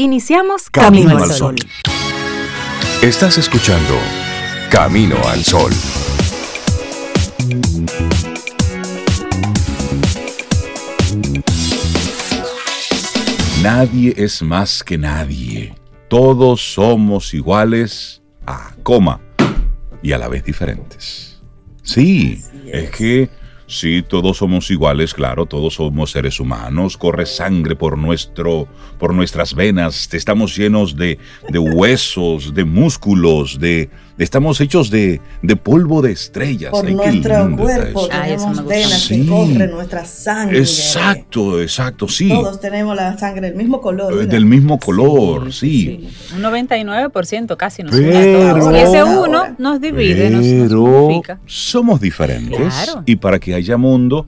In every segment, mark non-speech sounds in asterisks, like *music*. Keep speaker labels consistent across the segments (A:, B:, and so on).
A: Iniciamos Camino, al Sol.
B: Estás escuchando Camino al Sol. Nadie es más que nadie. Todos somos iguales a coma y a la vez diferentes. Sí, es que Sí, todos somos iguales, claro, todos somos seres humanos, corre sangre por, nuestro, por nuestras venas, estamos llenos de, de huesos, de músculos, de, estamos hechos de, de polvo de estrellas.
C: Por nuestro cuerpo tenemos venas que corren nuestra sangre.
B: Exacto, exacto, sí.
C: Todos tenemos la sangre del mismo color.
B: Eh, del mismo color, sí.
D: Un 99% casi nos une a todos. Y ese uno nos divide, nos, nos
B: somos diferentes. Y para que haya mundo,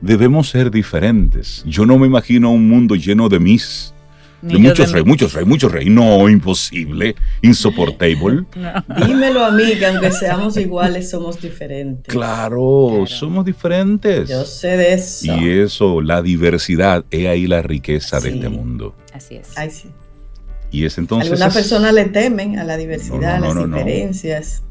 B: debemos ser diferentes. Yo no me imagino un mundo lleno de mis. De muchos reyes, muchos reyes, muchos reyes. No, imposible, insoportable. *laughs*
C: Dímelo a mí, que aunque seamos iguales, somos diferentes.
B: Claro, somos diferentes.
C: Yo sé de eso.
B: Y eso, la diversidad, es ahí la riqueza de este mundo.
D: Así es.
C: sí.
B: Y es entonces.
C: Algunas personas le temen a la diversidad, a las diferencias,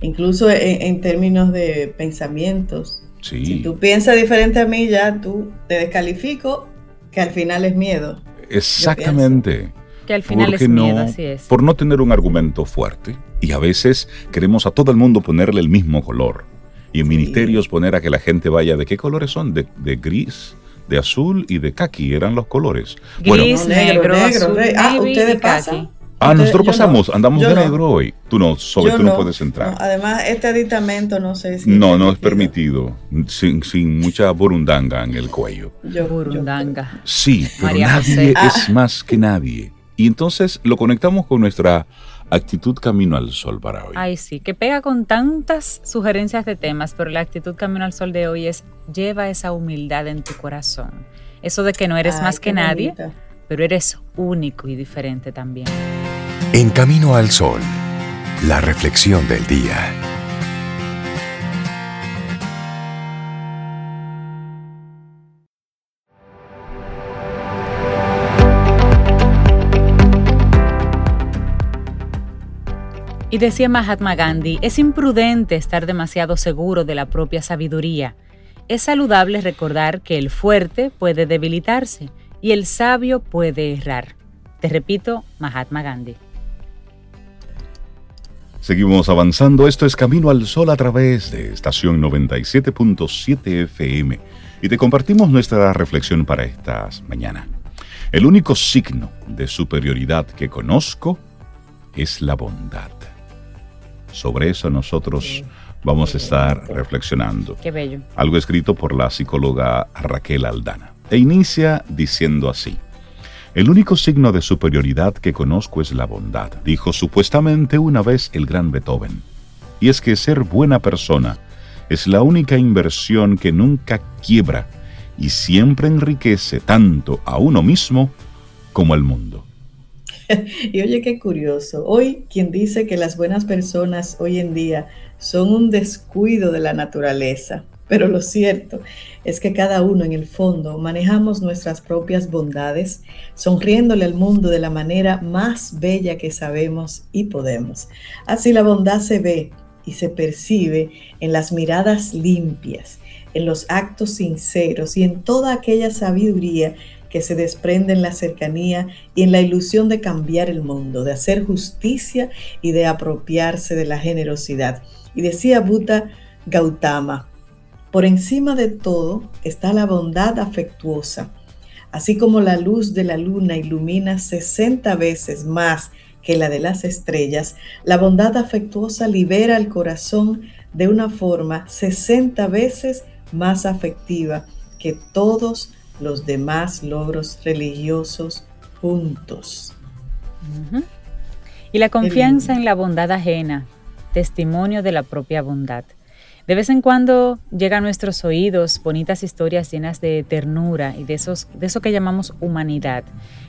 C: incluso en términos de pensamientos. Si tú piensas diferente a mí, ya tú te descalifico, que al final es miedo.
B: Exactamente.
D: Que al final es miedo, así es.
B: Por no tener un argumento fuerte. Y a veces queremos a todo el mundo ponerle el mismo color. Y en ministerios poner a que la gente vaya, ¿de qué colores son? De, gris, de azul y de kaki eran los colores.
D: Gris, negro, negro,
C: Ah, ustedes pasan.
B: Ah, nosotros pasamos, andamos de negro hoy. Tú no, sobre tú no, puedes entrar.
C: además, este aditamento no sé si.
B: No, no es permitido. Sin, sin, mucha burundanga en el cuello.
D: Yo, burundanga.
B: Sí, pero nadie es ah. más que nadie. Y entonces lo conectamos con nuestra actitud camino al sol para hoy.
D: Ay, sí, que pega con tantas sugerencias de temas, pero la actitud camino al sol de hoy es lleva esa humildad en tu corazón. Eso de que no eres más que nadie, pero eres único y diferente también.
B: En Camino al Sol, la reflexión del día.
D: Y decía Mahatma Gandhi, es imprudente estar demasiado seguro de la propia sabiduría. Es saludable recordar que el fuerte puede debilitarse y el sabio puede errar. Te repito, Mahatma Gandhi.
B: Seguimos avanzando. Esto es Camino al Sol a través de estación 97.7 FM y te compartimos nuestra reflexión para esta mañana. El único signo de superioridad que conozco es la bondad. Sobre eso nosotros vamos a estar reflexionando.
D: Qué bello.
B: Algo escrito por la psicóloga Raquel Aldana. E inicia diciendo así. El único signo de superioridad que conozco es la bondad, dijo supuestamente una vez el gran Beethoven. Y es que ser buena persona es la única inversión que nunca quiebra y siempre enriquece tanto a uno mismo como al mundo. *laughs*
C: y oye qué curioso, hoy quien dice que las buenas personas hoy en día son un descuido de la naturaleza, pero lo cierto es que cada uno en el fondo manejamos nuestras propias bondades, sonriéndole al mundo de la manera más bella que sabemos y podemos. Así la bondad se ve y se percibe en las miradas limpias, en los actos sinceros y en toda aquella sabiduría que se desprende en la cercanía y en la ilusión de cambiar el mundo, de hacer justicia y de apropiarse de la generosidad. Y decía Buddha Gautama, por encima de todo está la bondad afectuosa. Así como la luz de la luna ilumina 60 veces más que la de las estrellas, la bondad afectuosa libera el corazón de una forma 60 veces más afectiva que todos los demás logros religiosos juntos.
D: Y la confianza en la bondad ajena, testimonio de la propia bondad. De vez en cuando llegan a nuestros oídos bonitas historias llenas de ternura y de, esos, de eso que llamamos humanidad.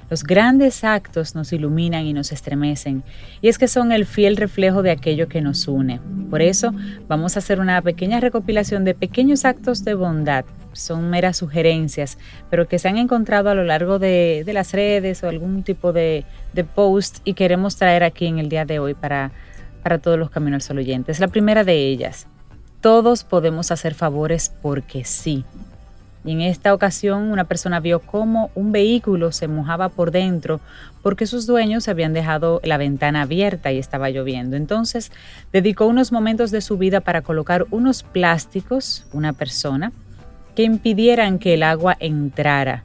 D: Los grandes actos nos iluminan y nos estremecen, y es que son el fiel reflejo de aquello que nos une. Por eso vamos a hacer una pequeña recopilación de pequeños actos de bondad son meras sugerencias, pero que se han encontrado a lo largo de, las redes o algún tipo de, post y queremos traer aquí en el día de hoy para, para todos los Caminos al Sol oyentes. La primera de ellas, todos podemos hacer favores porque sí. Y en esta ocasión una persona vio cómo un vehículo se mojaba por dentro porque sus dueños habían dejado la ventana abierta y estaba lloviendo. Entonces dedicó unos momentos de su vida para colocar unos plásticos, una persona, que impidieran que el agua entrara.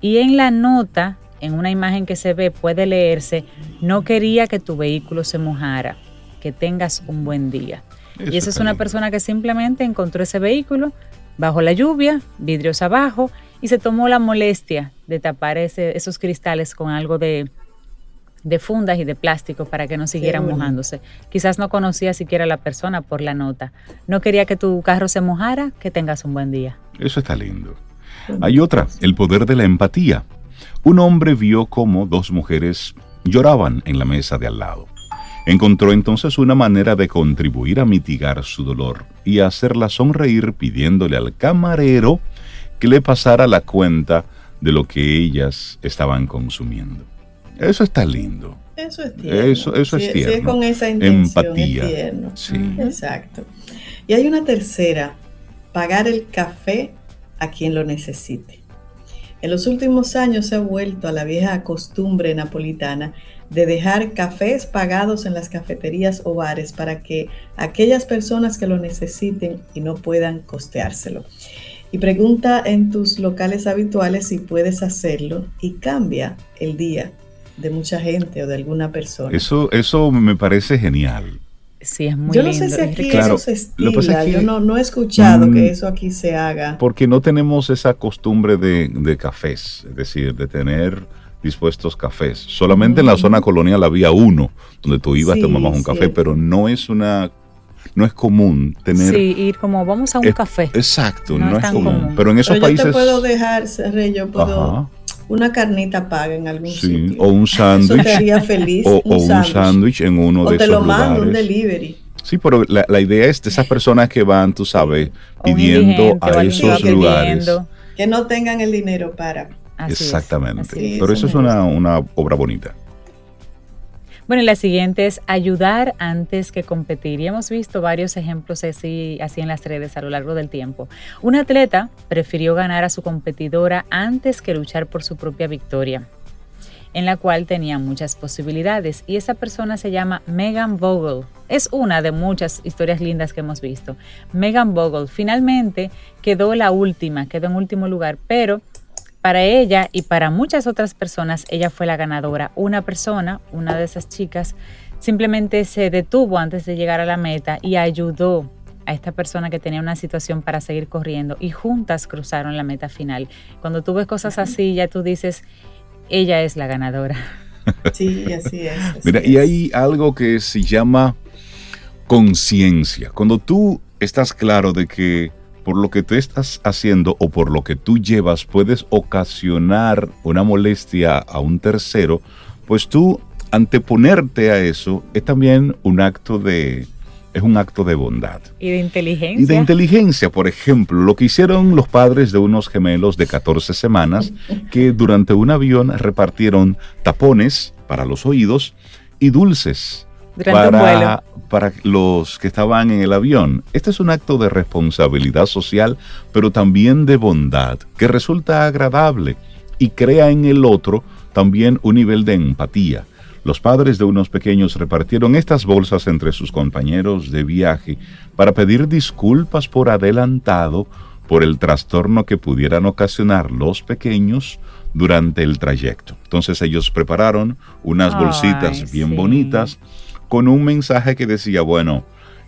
D: Y en la nota, en una imagen que se ve, puede leerse, no quería que tu vehículo se mojara, que tengas un buen día. Y esa es una persona que simplemente encontró ese vehículo, bajo la lluvia, vidrios abajo, y se tomó la molestia de tapar esos cristales con algo de, fundas y de plástico para que no siguieran mojándose. Quizás no conocía siquiera a la persona por la nota. No quería que tu carro se mojara, que tengas un buen día.
B: Eso está lindo. Hay otra, el poder de la empatía. Un hombre vio cómo dos mujeres lloraban en la mesa de al lado. Encontró entonces una manera de contribuir a mitigar su dolor y hacerla sonreír pidiéndole al camarero que le pasara la cuenta de lo que ellas estaban consumiendo. Eso está lindo.
C: Eso es tierno.
B: Eso, eso es tierno.
C: es con esa intención, Empatía. Es tierno. Sí. Exacto. Y hay una tercera, pagar el café a quien lo necesite. En los últimos años se ha vuelto a la vieja costumbre napolitana de dejar cafés pagados en las cafeterías o bares para que aquellas personas que lo necesiten y no puedan costeárselo. Y pregunta en tus locales habituales si puedes hacerlo y cambia el día de mucha gente o de alguna persona.
B: Eso, eso me parece genial.
D: Sí, es muy
C: Yo no sé si aquí eso se estila. Yo no, he escuchado que mm, eso aquí se haga.
B: Porque no tenemos esa costumbre de, de cafés, es decir, de tener dispuestos cafés. Solamente en la zona colonial había uno donde tú ibas, sí, tomabas un café, pero no es una no es común tener.
D: Sí, ir como vamos a un café.
B: Exacto, no, es, común. Pero en esos
C: pero
B: países.
C: Yo te puedo dejar, Rey, yo puedo. Una carnita paga en algún sí, sitio.
B: O un sándwich.
C: Eso feliz.
B: O un sándwich en uno de esos lugares. O te lo mando,
C: un delivery.
B: Sí, pero la, la, idea es de esas personas que van, tú sabes, pidiendo a esos lugares.
C: Que no tengan el dinero para
B: Exactamente. Pero eso es una, obra bonita.
D: Bueno, y la siguiente es ayudar antes que competir. Y hemos visto varios ejemplos así, así en las redes a lo largo del tiempo. Un atleta prefirió ganar a su competidora antes que luchar por su propia victoria, en la cual tenía muchas posibilidades. Y esa persona se llama Megan Vogel. Es una de muchas historias lindas que hemos visto. Megan Vogel finalmente quedó la última, quedó en último lugar, pero para ella y para muchas otras personas, ella fue la ganadora. Una persona, una de esas chicas, simplemente se detuvo antes de llegar a la meta y ayudó a esta persona que tenía una situación para seguir corriendo y juntas cruzaron la meta final. Cuando tú ves cosas así, ya tú dices, ella es la ganadora. *laughs*
C: Sí, así es.
B: Mira, y hay algo que se llama conciencia. Cuando tú estás claro de que por lo que tú estás haciendo o por lo que tú llevas puedes ocasionar una molestia a un tercero, pues tú anteponerte a eso es también un acto de es un acto de bondad.
D: Y de inteligencia.
B: Y de inteligencia, por ejemplo, lo que hicieron los padres de unos gemelos de 14 semanas que durante un avión repartieron tapones para los oídos y dulces para, para los que estaban en el avión. Este es un acto de responsabilidad social, pero también de bondad, que resulta agradable y crea en el otro también un nivel de empatía. Los padres de unos pequeños repartieron estas bolsas entre sus compañeros de viaje para pedir disculpas por adelantado por el trastorno que pudieran ocasionar los pequeños durante el trayecto. Entonces ellos prepararon unas bolsitas bien bonitas con un mensaje que decía, bueno,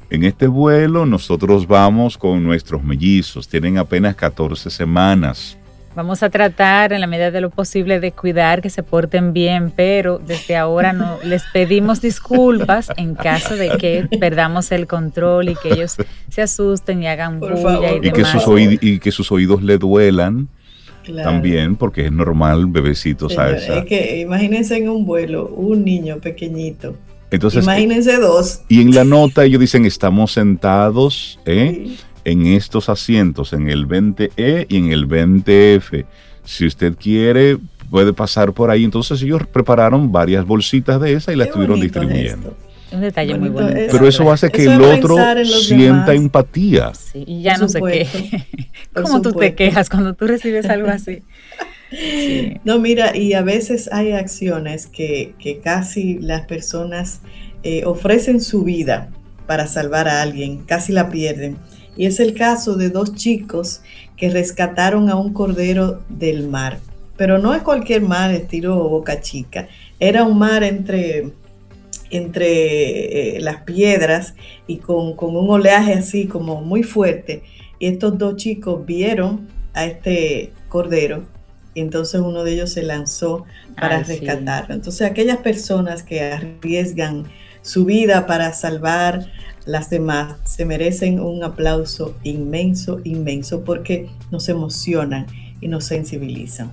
B: en este vuelo nosotros vamos con nuestros mellizos, tienen apenas 14 semanas.
D: Vamos a tratar en la medida de lo posible de cuidar que se porten bien, pero desde ahora no *laughs* les pedimos disculpas en caso de que perdamos el control y que ellos se asusten y hagan bulla y,
B: y, que sus y que sus oídos le duelan. También, porque es normal, bebecitos a esa.
C: Es que imagínense en un vuelo, un niño pequeñito Imagínense dos.
B: Y en la nota ellos dicen, estamos sentados ¿eh? en estos asientos, en el 20E y en el 20F. Si usted quiere, puede pasar por ahí. Entonces ellos prepararon varias bolsitas de esa y las estuvieron distribuyendo.
D: Un detalle muy bonito.
B: Pero eso hace que el otro sienta empatía.
D: Sí, y ya no sé qué. *laughs* ¿Cómo tú te quejas cuando tú recibes algo así? *laughs*
C: No, mira, y a veces hay acciones que, casi las personas eh, ofrecen su vida para salvar a alguien, casi la pierden. Y es el caso de dos chicos que rescataron a un cordero del mar. Pero no es cualquier mar estilo Boca Chica. Era un mar entre, entre eh, las piedras y con, con un oleaje así como muy fuerte. Y estos dos chicos vieron a este cordero y entonces uno de ellos se lanzó para rescatarlo. Entonces aquellas personas que arriesgan su vida para salvar las demás se merecen un aplauso inmenso, inmenso, porque nos emocionan y nos sensibilizan.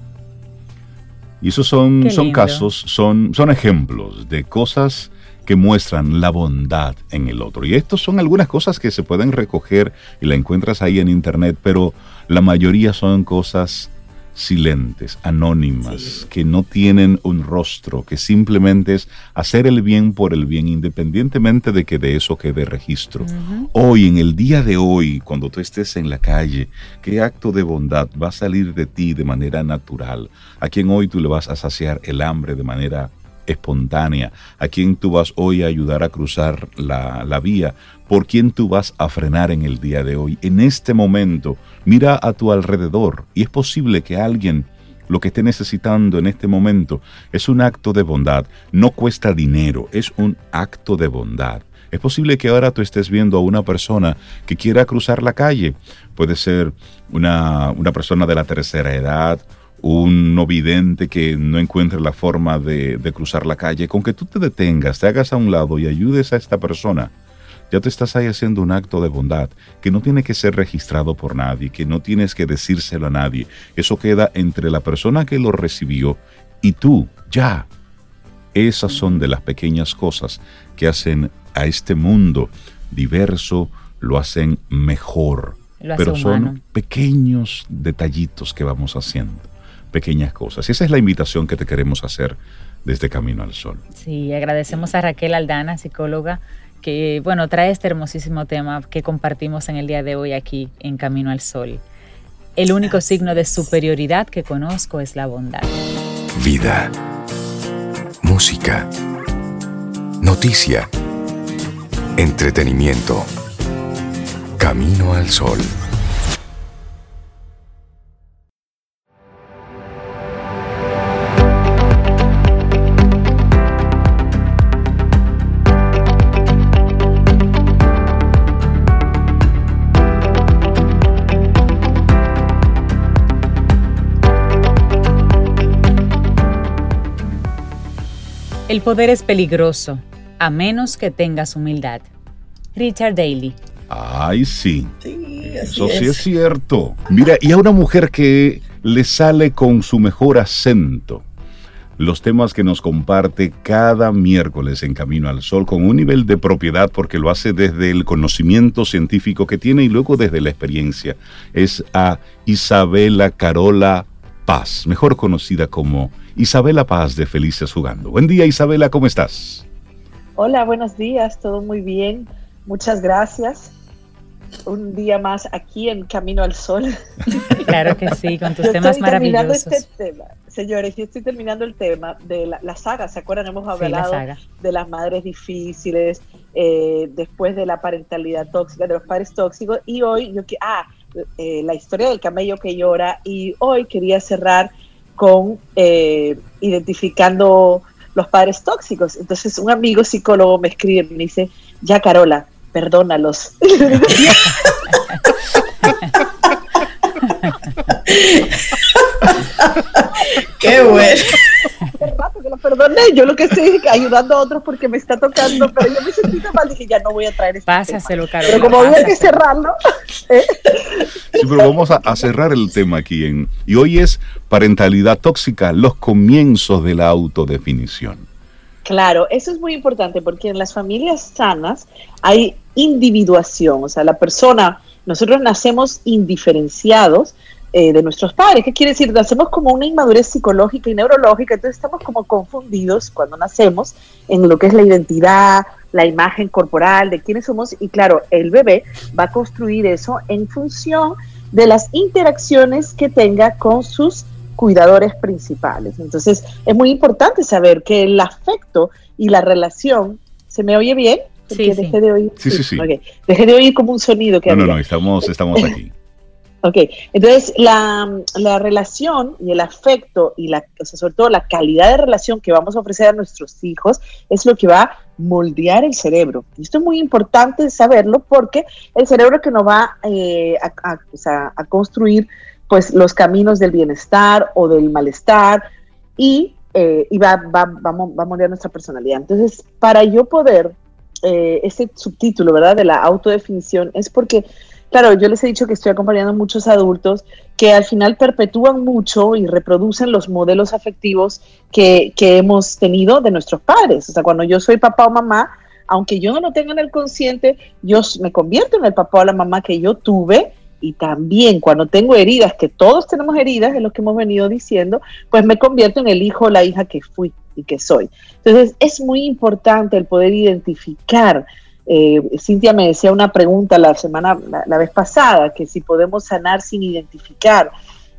B: Y esos son, son casos, son, son ejemplos de cosas que muestran la bondad en el otro. Y estos son algunas cosas que se pueden recoger y la encuentras ahí en internet, pero la mayoría son cosas silentes, anónimas, que no tienen un rostro, que simplemente es hacer el bien por el bien, independientemente de que de eso quede registro. Hoy, en el día de hoy, cuando tú estés en la calle, ¿qué acto de bondad va a salir de ti de manera natural? ¿A quien hoy tú le vas a saciar el hambre de manera espontánea? ¿A quien tú vas hoy a ayudar a cruzar la, la vía? ¿Por quién tú vas a frenar en el día de hoy? En este momento, Mira a tu alrededor y es posible que alguien lo que esté necesitando en este momento es un acto de bondad. No cuesta dinero, es un acto de bondad. Es posible que ahora tú estés viendo a una persona que quiera cruzar la calle. Puede ser una, persona de la tercera edad, un no vidente que no encuentre la forma de, de cruzar la calle. Con que tú te detengas, te hagas a un lado y ayudes a esta persona ya te estás ahí haciendo un acto de bondad que no tiene que ser registrado por nadie, que no tienes que decírselo a nadie. Eso queda entre la persona que lo recibió y tú, ya. Esas son de las pequeñas cosas que hacen a este mundo diverso, lo hacen mejor. Pero son pequeños detallitos que vamos haciendo, pequeñas cosas. Y esa es la invitación que te queremos hacer desde Camino al Sol.
D: Sí, agradecemos a Raquel Aldana, psicóloga que bueno, trae este hermosísimo tema que compartimos en el día de hoy aquí en Camino al Sol. El único signo de superioridad que conozco es la bondad.
E: Vida. Música. Noticia. Entretenimiento. Camino al Sol.
D: El poder es peligroso, a menos que tengas humildad. Richard Daly.
B: Ay, sí. Eso sí es cierto. Mira, y a una mujer que le sale con su mejor acento. Los temas que nos comparte cada miércoles en Camino al Sol con un nivel de propiedad porque lo hace desde el conocimiento científico que tiene y luego desde la experiencia. Es a Isabela Carola Paz, mejor conocida como Isabela Paz de Felices Jugando. Buen día Isabela, ¿cómo estás?
F: Hola, buenos días, todo muy bien. Muchas gracias. Un día más aquí en Camino al Sol. *laughs*
D: Claro que sí, con tus temas maravillosos. Este
F: tema. Señores, yo estoy terminando el tema de la, saga. ¿Se acuerdan? Hemos hablado de las madres difíciles, eh, después de la parentalidad tóxica, de los padres tóxicos. Y hoy, yo que ah, eh, la historia del camello que llora. Y hoy quería cerrar con eh, identificando los padres tóxicos. Entonces un amigo psicólogo me escribe y me dice, ya Carola, perdónalos. *laughs* *laughs*
C: Qué bueno.
F: rato que lo perdoné, yo lo que estoy ayudando a otros porque me está tocando, pero yo me sentí tan mal, dije, ya no voy a traer este
D: Pásaselo, Carola.
F: Pero como había que cerrarlo. *laughs* ¿eh?
B: Sí, pero vamos a, cerrar el tema aquí. En, y hoy es parentalidad tóxica, los comienzos de la autodefinición.
F: Claro, eso es muy importante porque en las familias sanas hay individuación, o sea, la persona nosotros nacemos indiferenciados eh, de nuestros padres. ¿Qué quiere decir? Nacemos como una inmadurez psicológica y neurológica, entonces estamos como confundidos cuando nacemos en lo que es la identidad, la imagen corporal de quiénes somos y claro, el bebé va a construir eso en función de las interacciones que tenga con sus cuidadores principales. Entonces, es muy importante saber que el afecto y la relación, ¿se me oye bien?
D: sí, sí.
F: de oír.
B: Sí, sí, sí.
F: Dejé de oír como un sonido que
B: No, no, no, estamos, estamos aquí.
F: Ok, entonces la, la, relación y el afecto y la, o sea, sobre todo la calidad de relación que vamos a ofrecer a nuestros hijos es lo que va a moldear el cerebro. Y esto es muy importante saberlo porque el cerebro que nos va eh, a, a, o sea, a, construir pues los caminos del bienestar o del malestar y, eh, y va, va, va, va, a moldear nuestra personalidad. Entonces, para yo poder, eh, este subtítulo, ¿verdad? De la autodefinición es porque Claro, yo les he dicho que estoy acompañando a muchos adultos que al final perpetúan mucho y reproducen los modelos afectivos que, que hemos tenido de nuestros padres. O sea, cuando yo soy papá o mamá, aunque yo no lo tenga en el consciente, yo me convierto en el papá o la mamá que yo tuve y también cuando tengo heridas, que todos tenemos heridas, es lo que hemos venido diciendo, pues me convierto en el hijo o la hija que fui y que soy. Entonces es muy importante el poder identificar eh, Cintia me decía una pregunta la semana, la, vez pasada, que si podemos sanar sin identificar.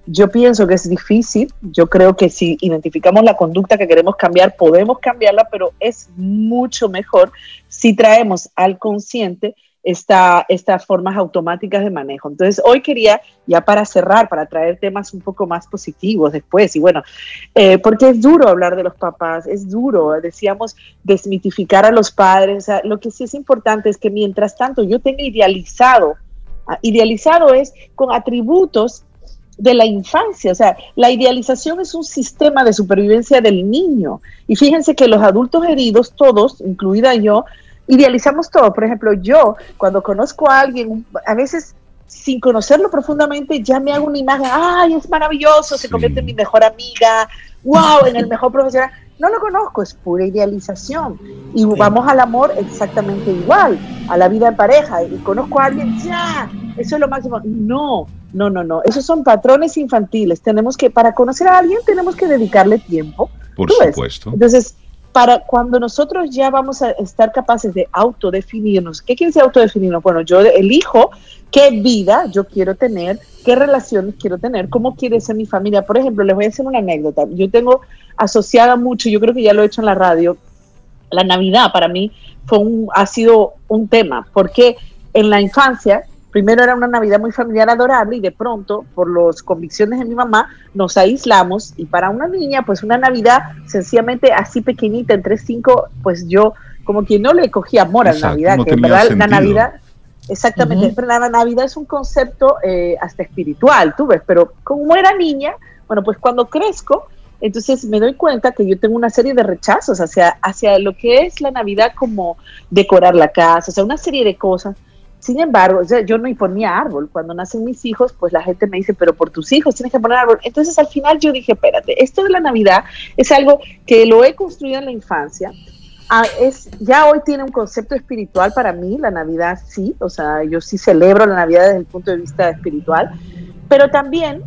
F: Yo pienso que es difícil, yo creo que si identificamos la conducta que queremos cambiar, podemos cambiarla, pero es mucho mejor si traemos al consciente esta, estas formas automáticas de manejo. Entonces, hoy quería, ya para cerrar, para traer temas un poco más positivos después, y bueno, eh, porque es duro hablar de los papás, es duro, decíamos, desmitificar a los padres. lo que sí es importante es que mientras tanto yo tenga idealizado, ah, idealizado es con atributos de la infancia. O sea, la idealización es un sistema de supervivencia del niño. Y fíjense que los adultos heridos, todos, incluida yo, idealizamos todo. Por ejemplo, yo cuando conozco a alguien, a veces sin conocerlo profundamente, ya me hago una imagen, ay, es maravilloso, se convierte en mi mejor amiga, wow, en el mejor profesional. No lo conozco, es pura idealización. Y vamos al amor exactamente igual, a la vida en pareja. Y conozco a alguien, ya, eso es lo máximo. No, no, no, no. Esos son patrones infantiles. Tenemos que, para conocer a alguien, tenemos que dedicarle tiempo.
B: Por supuesto.
F: Entonces, para cuando nosotros ya vamos a estar capaces de autodefinirnos, ¿qué quiere decir autodefinirnos? Bueno, yo elijo qué vida yo quiero tener, qué relaciones quiero tener, cómo quiere ser mi familia. Por ejemplo, les voy a hacer una anécdota. Yo tengo asociada mucho, yo creo que ya lo he hecho en la radio, la Navidad para mí fue un, ha sido un tema, porque en la infancia primero era una Navidad muy familiar, adorable, y de pronto, por las convicciones de mi mamá, nos aislamos. Y para una niña, pues una Navidad sencillamente así pequeñita, entre cinco, pues yo como que no le cogí amor a la Navidad, que en verdad la Navidad, exactamente, pero la Navidad es un concepto eh, hasta espiritual, tú ves, pero como era niña, bueno, pues cuando crezco, entonces me doy cuenta que yo tengo una serie de rechazos hacia, hacia lo que es la Navidad como decorar la casa, o sea, una serie de cosas sin embargo, yo no ponía árbol. Cuando nacen mis hijos, pues la gente me dice, pero por tus hijos tienes que poner árbol. Entonces al final yo dije, espérate, esto de la Navidad es algo que lo he construido en la infancia. Ah, es, ya hoy tiene un concepto espiritual para mí, la Navidad sí, o sea, yo sí celebro la Navidad desde el punto de vista espiritual, pero también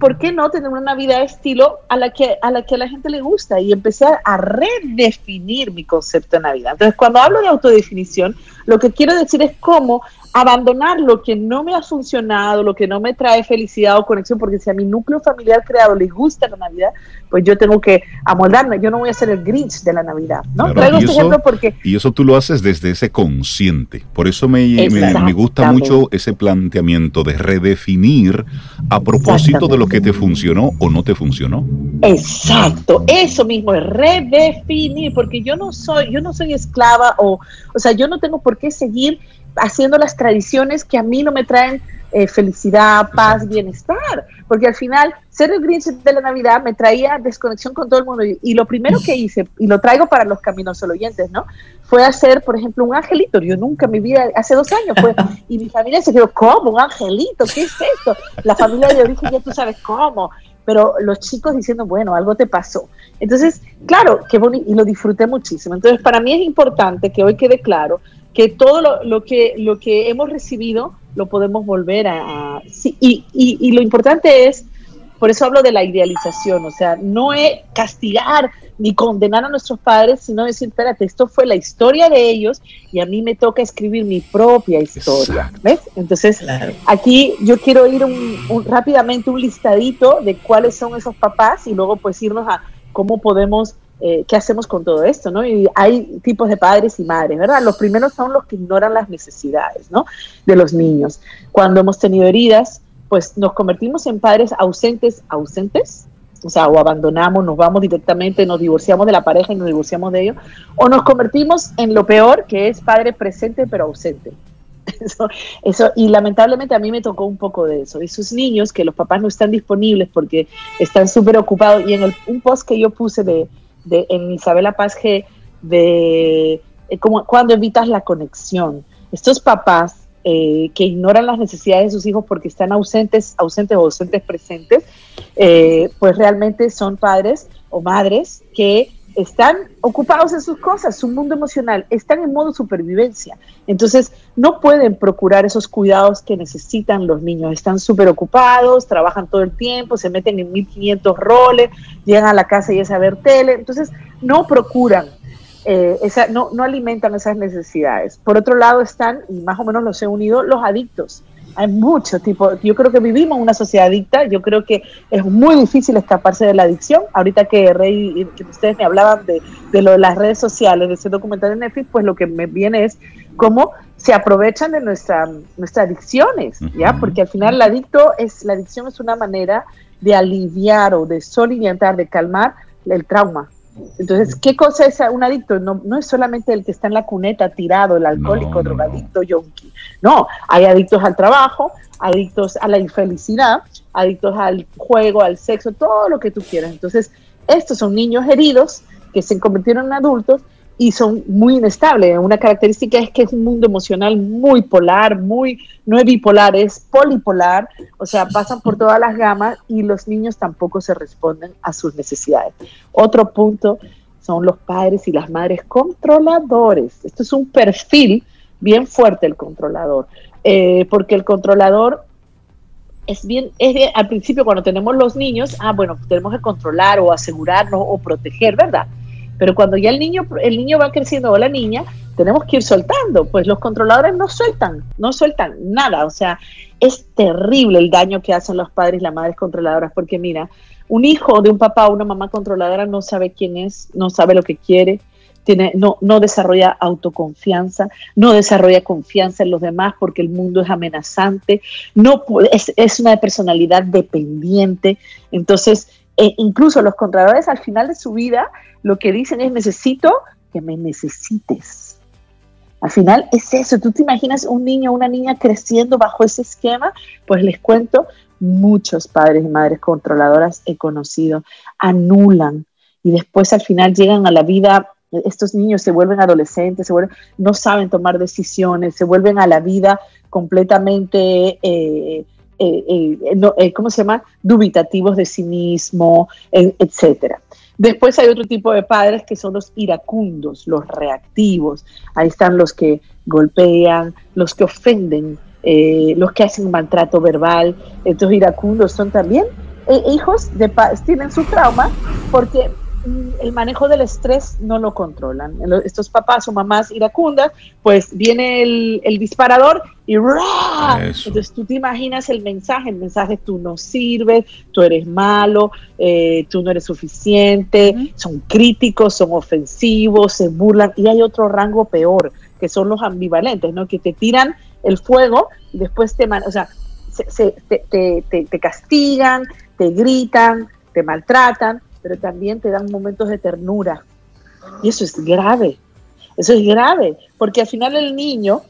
F: ¿por qué no tener una Navidad estilo a la que a la que a la gente le gusta? Y empecé a redefinir mi concepto de Navidad. Entonces, cuando hablo de autodefinición, lo que quiero decir es cómo abandonar lo que no me ha funcionado, lo que no me trae felicidad o conexión, porque si a mi núcleo familiar creado les gusta la Navidad, pues yo tengo que amoldarme, yo no voy a ser el Grinch de la Navidad, ¿no?
B: Traigo este ejemplo porque... Y eso tú lo haces desde ese consciente, por eso me, me, gusta mucho ese planteamiento de redefinir a propósito de lo que te funcionó o no te funcionó.
F: Exacto, eso mismo es redefinir, porque yo no soy, yo no soy esclava o, o sea, yo no tengo por qué seguir haciendo las tradiciones que a mí no me traen eh, felicidad, paz, bienestar, porque al final ser el Grinch de la Navidad me traía desconexión con todo el mundo y, lo primero que hice, y lo traigo para los caminos solo oyentes, ¿no? Fue hacer, por ejemplo, un angelito, yo nunca en mi vida, hace dos años fue, y mi familia se quedó, ¿cómo? ¿Un angelito? ¿Qué es esto? La familia de origen ya tú sabes cómo, pero los chicos diciendo, bueno, algo te pasó. Entonces, claro, qué bonito, y lo disfruté muchísimo. Entonces, para mí es importante que hoy quede claro que todo lo, que, lo que hemos recibido lo podemos volver a... sí, y, y, lo importante es, por eso hablo de la idealización, o sea, no es castigar ni condenar a nuestros padres, sino decir, espérate, esto fue la historia de ellos y a mí me toca escribir mi propia historia. ¿Ves? Entonces, aquí yo quiero ir un, rápidamente un listadito de cuáles son esos papás y luego pues irnos a cómo podemos eh, qué hacemos con todo esto, ¿no? Y hay tipos de padres y madres, ¿verdad? Los primeros son los que ignoran las necesidades, ¿no? De los niños. Cuando hemos tenido heridas, pues nos convertimos en padres ausentes, ausentes, o sea, o abandonamos, nos vamos directamente, nos divorciamos de la pareja y nos divorciamos de ellos, o nos convertimos en lo peor, que es padre presente pero ausente. *laughs* Eso, eso, y lamentablemente a mí me tocó un poco de eso, esos niños que los papás no están disponibles porque están súper ocupados. Y en el, un post que yo puse de, en Isabela Paz G de eh, como cuando evitas la conexión. Estos papás eh, que ignoran las necesidades de sus hijos porque están ausentes, ausentes o ausentes presentes, eh, pues realmente son padres o madres que están ocupados en sus cosas, su mundo emocional, están en modo supervivencia. Entonces, no pueden procurar esos cuidados que necesitan los niños. Están súper ocupados, trabajan todo el tiempo, se meten en 1500 roles, llegan a la casa y es a ver tele. Entonces, no procuran, eh, esa, no, no alimentan esas necesidades. Por otro lado, están, y más o menos los he unido, los adictos hay muchos tipos. Yo creo que vivimos una sociedad adicta. Yo creo que es muy difícil escaparse de la adicción. Ahorita que Rey, que ustedes me hablaban de, de lo de las redes sociales, de ese documental de Netflix, pues lo que me viene es cómo se aprovechan de nuestra, nuestras adicciones, ¿ya? Porque al final el adicto es, la adicción es una manera de aliviar o de soliviantar, de calmar el trauma. Entonces, ¿qué cosa es un adicto? No, no es solamente el que está en la cuneta tirado, el alcohólico, drogadicto, yonki. No, hay adictos al trabajo, adictos a la infelicidad, adictos al juego, al sexo, todo lo que tú quieras. Entonces, estos son niños heridos que se convirtieron en adultos y son muy inestables. Una característica es que es un mundo emocional muy polar, muy, no es bipolar, es polipolar, o sea, pasan por todas las gamas y los niños tampoco se responden a sus necesidades. Otro punto son los padres y las madres controladores. Esto es un perfil bien fuerte el controlador, eh, porque el controlador es bien, es al principio cuando tenemos los niños, ah, bueno, tenemos que controlar o asegurarnos o proteger, ¿verdad? Pero cuando ya el niño, el niño va creciendo o la niña, tenemos que ir soltando, pues los controladores no sueltan, no sueltan nada, o sea, es terrible el daño que hacen los padres y las madres controladoras, porque mira, un hijo de un papá o una mamá controladora no sabe quién es, no sabe lo que quiere, no, desarrolla autoconfianza, no desarrolla confianza en los demás porque el mundo es amenazante, no es, una personalidad dependiente. Entonces, e incluso los controladores al final de su vida lo que dicen es necesito que me necesites. Al final es eso, tú te imaginas un niño o una niña creciendo bajo ese esquema, pues les cuento, muchos padres y madres controladoras he conocido, anulan y después al final llegan a la vida, estos niños se vuelven adolescentes, se vuelven, no saben tomar decisiones, se vuelven a la vida completamente... Eh, eh, eh, eh, ¿cómo se llama? Dubitativos de sí mismo, etcétera. Después hay otro tipo de padres que son los iracundos, los reactivos. Ahí están los que golpean, los que ofenden, los que hacen maltrato verbal. Estos iracundos son también hijos de tienen su trauma porque el manejo del estrés no lo controlan. Estos papás o mamás iracundas, pues viene el, disparador y Entonces tú te imaginas el mensaje, el mensaje tú no sirves, tú eres malo, eh, tú no eres suficiente, son críticos, son ofensivos, se burlan y hay otro rango peor, que son los ambivalentes, ¿no? Que te tiran el fuego y después te, o sea, te castigan, te gritan, te maltratan pero también te dan momentos de ternura. Y eso es grave, eso es grave, porque al final el niño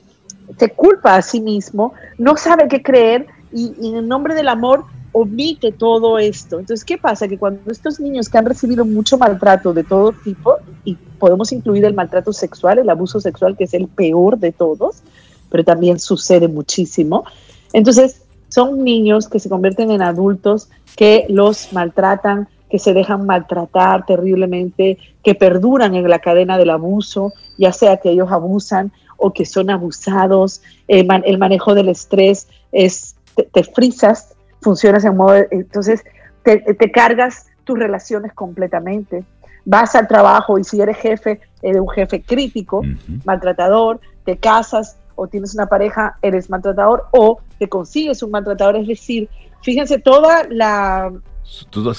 F: te culpa a sí mismo, no sabe qué creer y, en nombre del amor omite todo esto. Entonces, ¿qué pasa? Que cuando estos niños que han recibido mucho maltrato de todo tipo, y podemos incluir el maltrato sexual, el abuso sexual, que es el peor de todos, pero también sucede muchísimo, entonces son niños que se convierten en adultos que los maltratan, que se dejan maltratar terriblemente, que perduran en la cadena del abuso, ya sea que ellos abusan o que son abusados, el manejo del estrés es, te, frisas, funcionas en modo, entonces te, te cargas tus relaciones completamente. Vas al trabajo y si eres jefe, eres un jefe crítico, maltratador, te casas o tienes una pareja, eres maltratador o te consigues un maltratador, es decir, fíjense toda la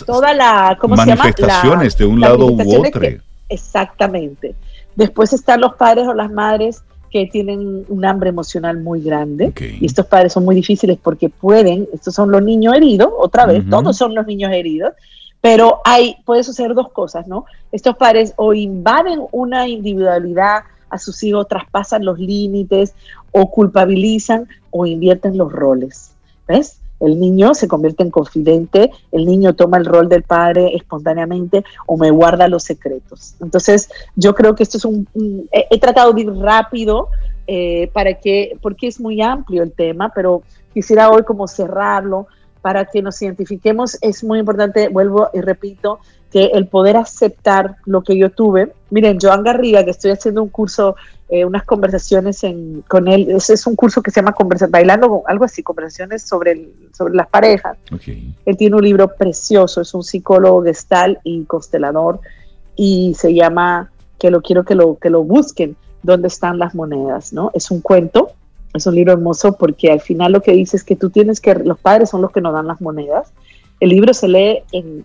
F: toda la ¿cómo
B: manifestaciones de un lado u otro.
F: exactamente. Después están los padres o las madres que tienen un hambre emocional muy grande. Y estos padres son muy difíciles porque pueden, estos son los niños heridos, otra vez, todos son los niños heridos, pero hay, puede suceder dos cosas, ¿no? Estos padres o invaden una individualidad a sus hijos, traspasan los límites, o culpabilizan o invierten los roles. ¿Ves? El niño se convierte en confidente, el niño toma el rol del padre espontáneamente o me guarda los secretos. Entonces, yo creo que esto es un... he, tratado de ir rápido eh, para que, porque es muy amplio el tema, pero quisiera hoy como cerrarlo para que nos identifiquemos, es muy importante, vuelvo y repito, que el poder aceptar lo que yo tuve. Miren, Joan Garriga, que estoy haciendo un curso, eh, unas conversaciones en, con él, ese es un curso que se llama Conversa, Bailando, algo así, conversaciones sobre, sobre las parejas. Él tiene un libro precioso, es un psicólogo gestal y constelador, y se llama, que lo quiero que lo, que lo busquen, ¿Dónde están las monedas? ¿no? Es un cuento es un libro hermoso porque al final lo que dice es que tú tienes que, los padres son los que nos dan las monedas. El libro se lee en,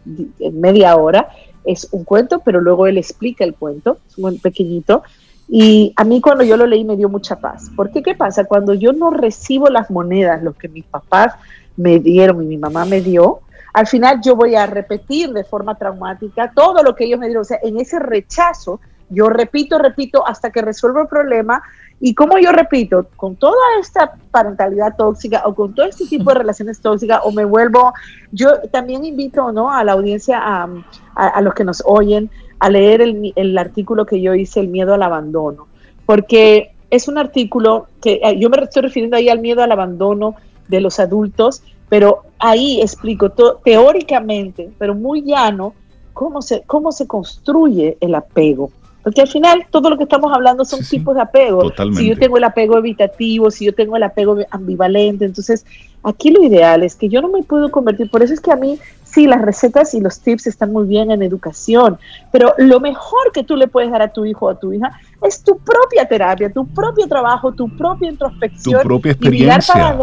F: media hora, es un cuento, pero luego él explica el cuento, es muy pequeñito. Y a mí cuando yo lo leí me dio mucha paz. Porque ¿qué pasa? Cuando yo no recibo las monedas, los que mis papás me dieron y mi mamá me dio, al final yo voy a repetir de forma traumática todo lo que ellos me dieron. O sea, en ese rechazo, yo repito, repito hasta que resuelvo el problema y como yo repito, con toda esta parentalidad tóxica o con todo este *laughs* tipo de relaciones tóxicas, o me vuelvo, yo también invito ¿no? a la audiencia, a, a, los que nos oyen, a leer el, el, artículo que yo hice, El miedo al abandono, porque es un artículo que eh, yo me estoy refiriendo ahí al miedo al abandono de los adultos, pero ahí explico teóricamente, pero muy llano, cómo se, cómo se construye el apego. Porque al final todo lo que estamos hablando son tipos de apego. Si yo tengo el apego evitativo, si yo tengo el apego ambivalente, entonces aquí lo ideal es que yo no me puedo convertir, por eso es que a mí sí, las recetas y los tips están muy bien en educación, pero lo mejor que tú le puedes dar a tu hijo o a tu hija es tu propia terapia, tu propio trabajo, tu propia introspección.
B: Tu propia experiencia.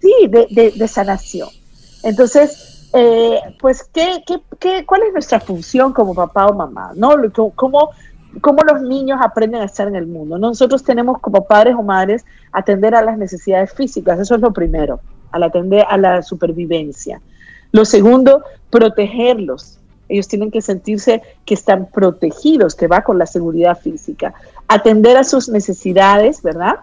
F: Sí, de, de, sanación. Entonces, eh, pues, ¿qué, qué, qué, cuál es nuestra función como papá o mamá? ¿no? ¿Cómo, cómo los niños aprenden a estar en el mundo. Nosotros tenemos como padres o madres atender a las necesidades físicas, eso es lo primero, al atender a la supervivencia. Lo segundo, protegerlos. Ellos tienen que sentirse que están protegidos, que va con la seguridad física. Atender a sus necesidades, ¿verdad?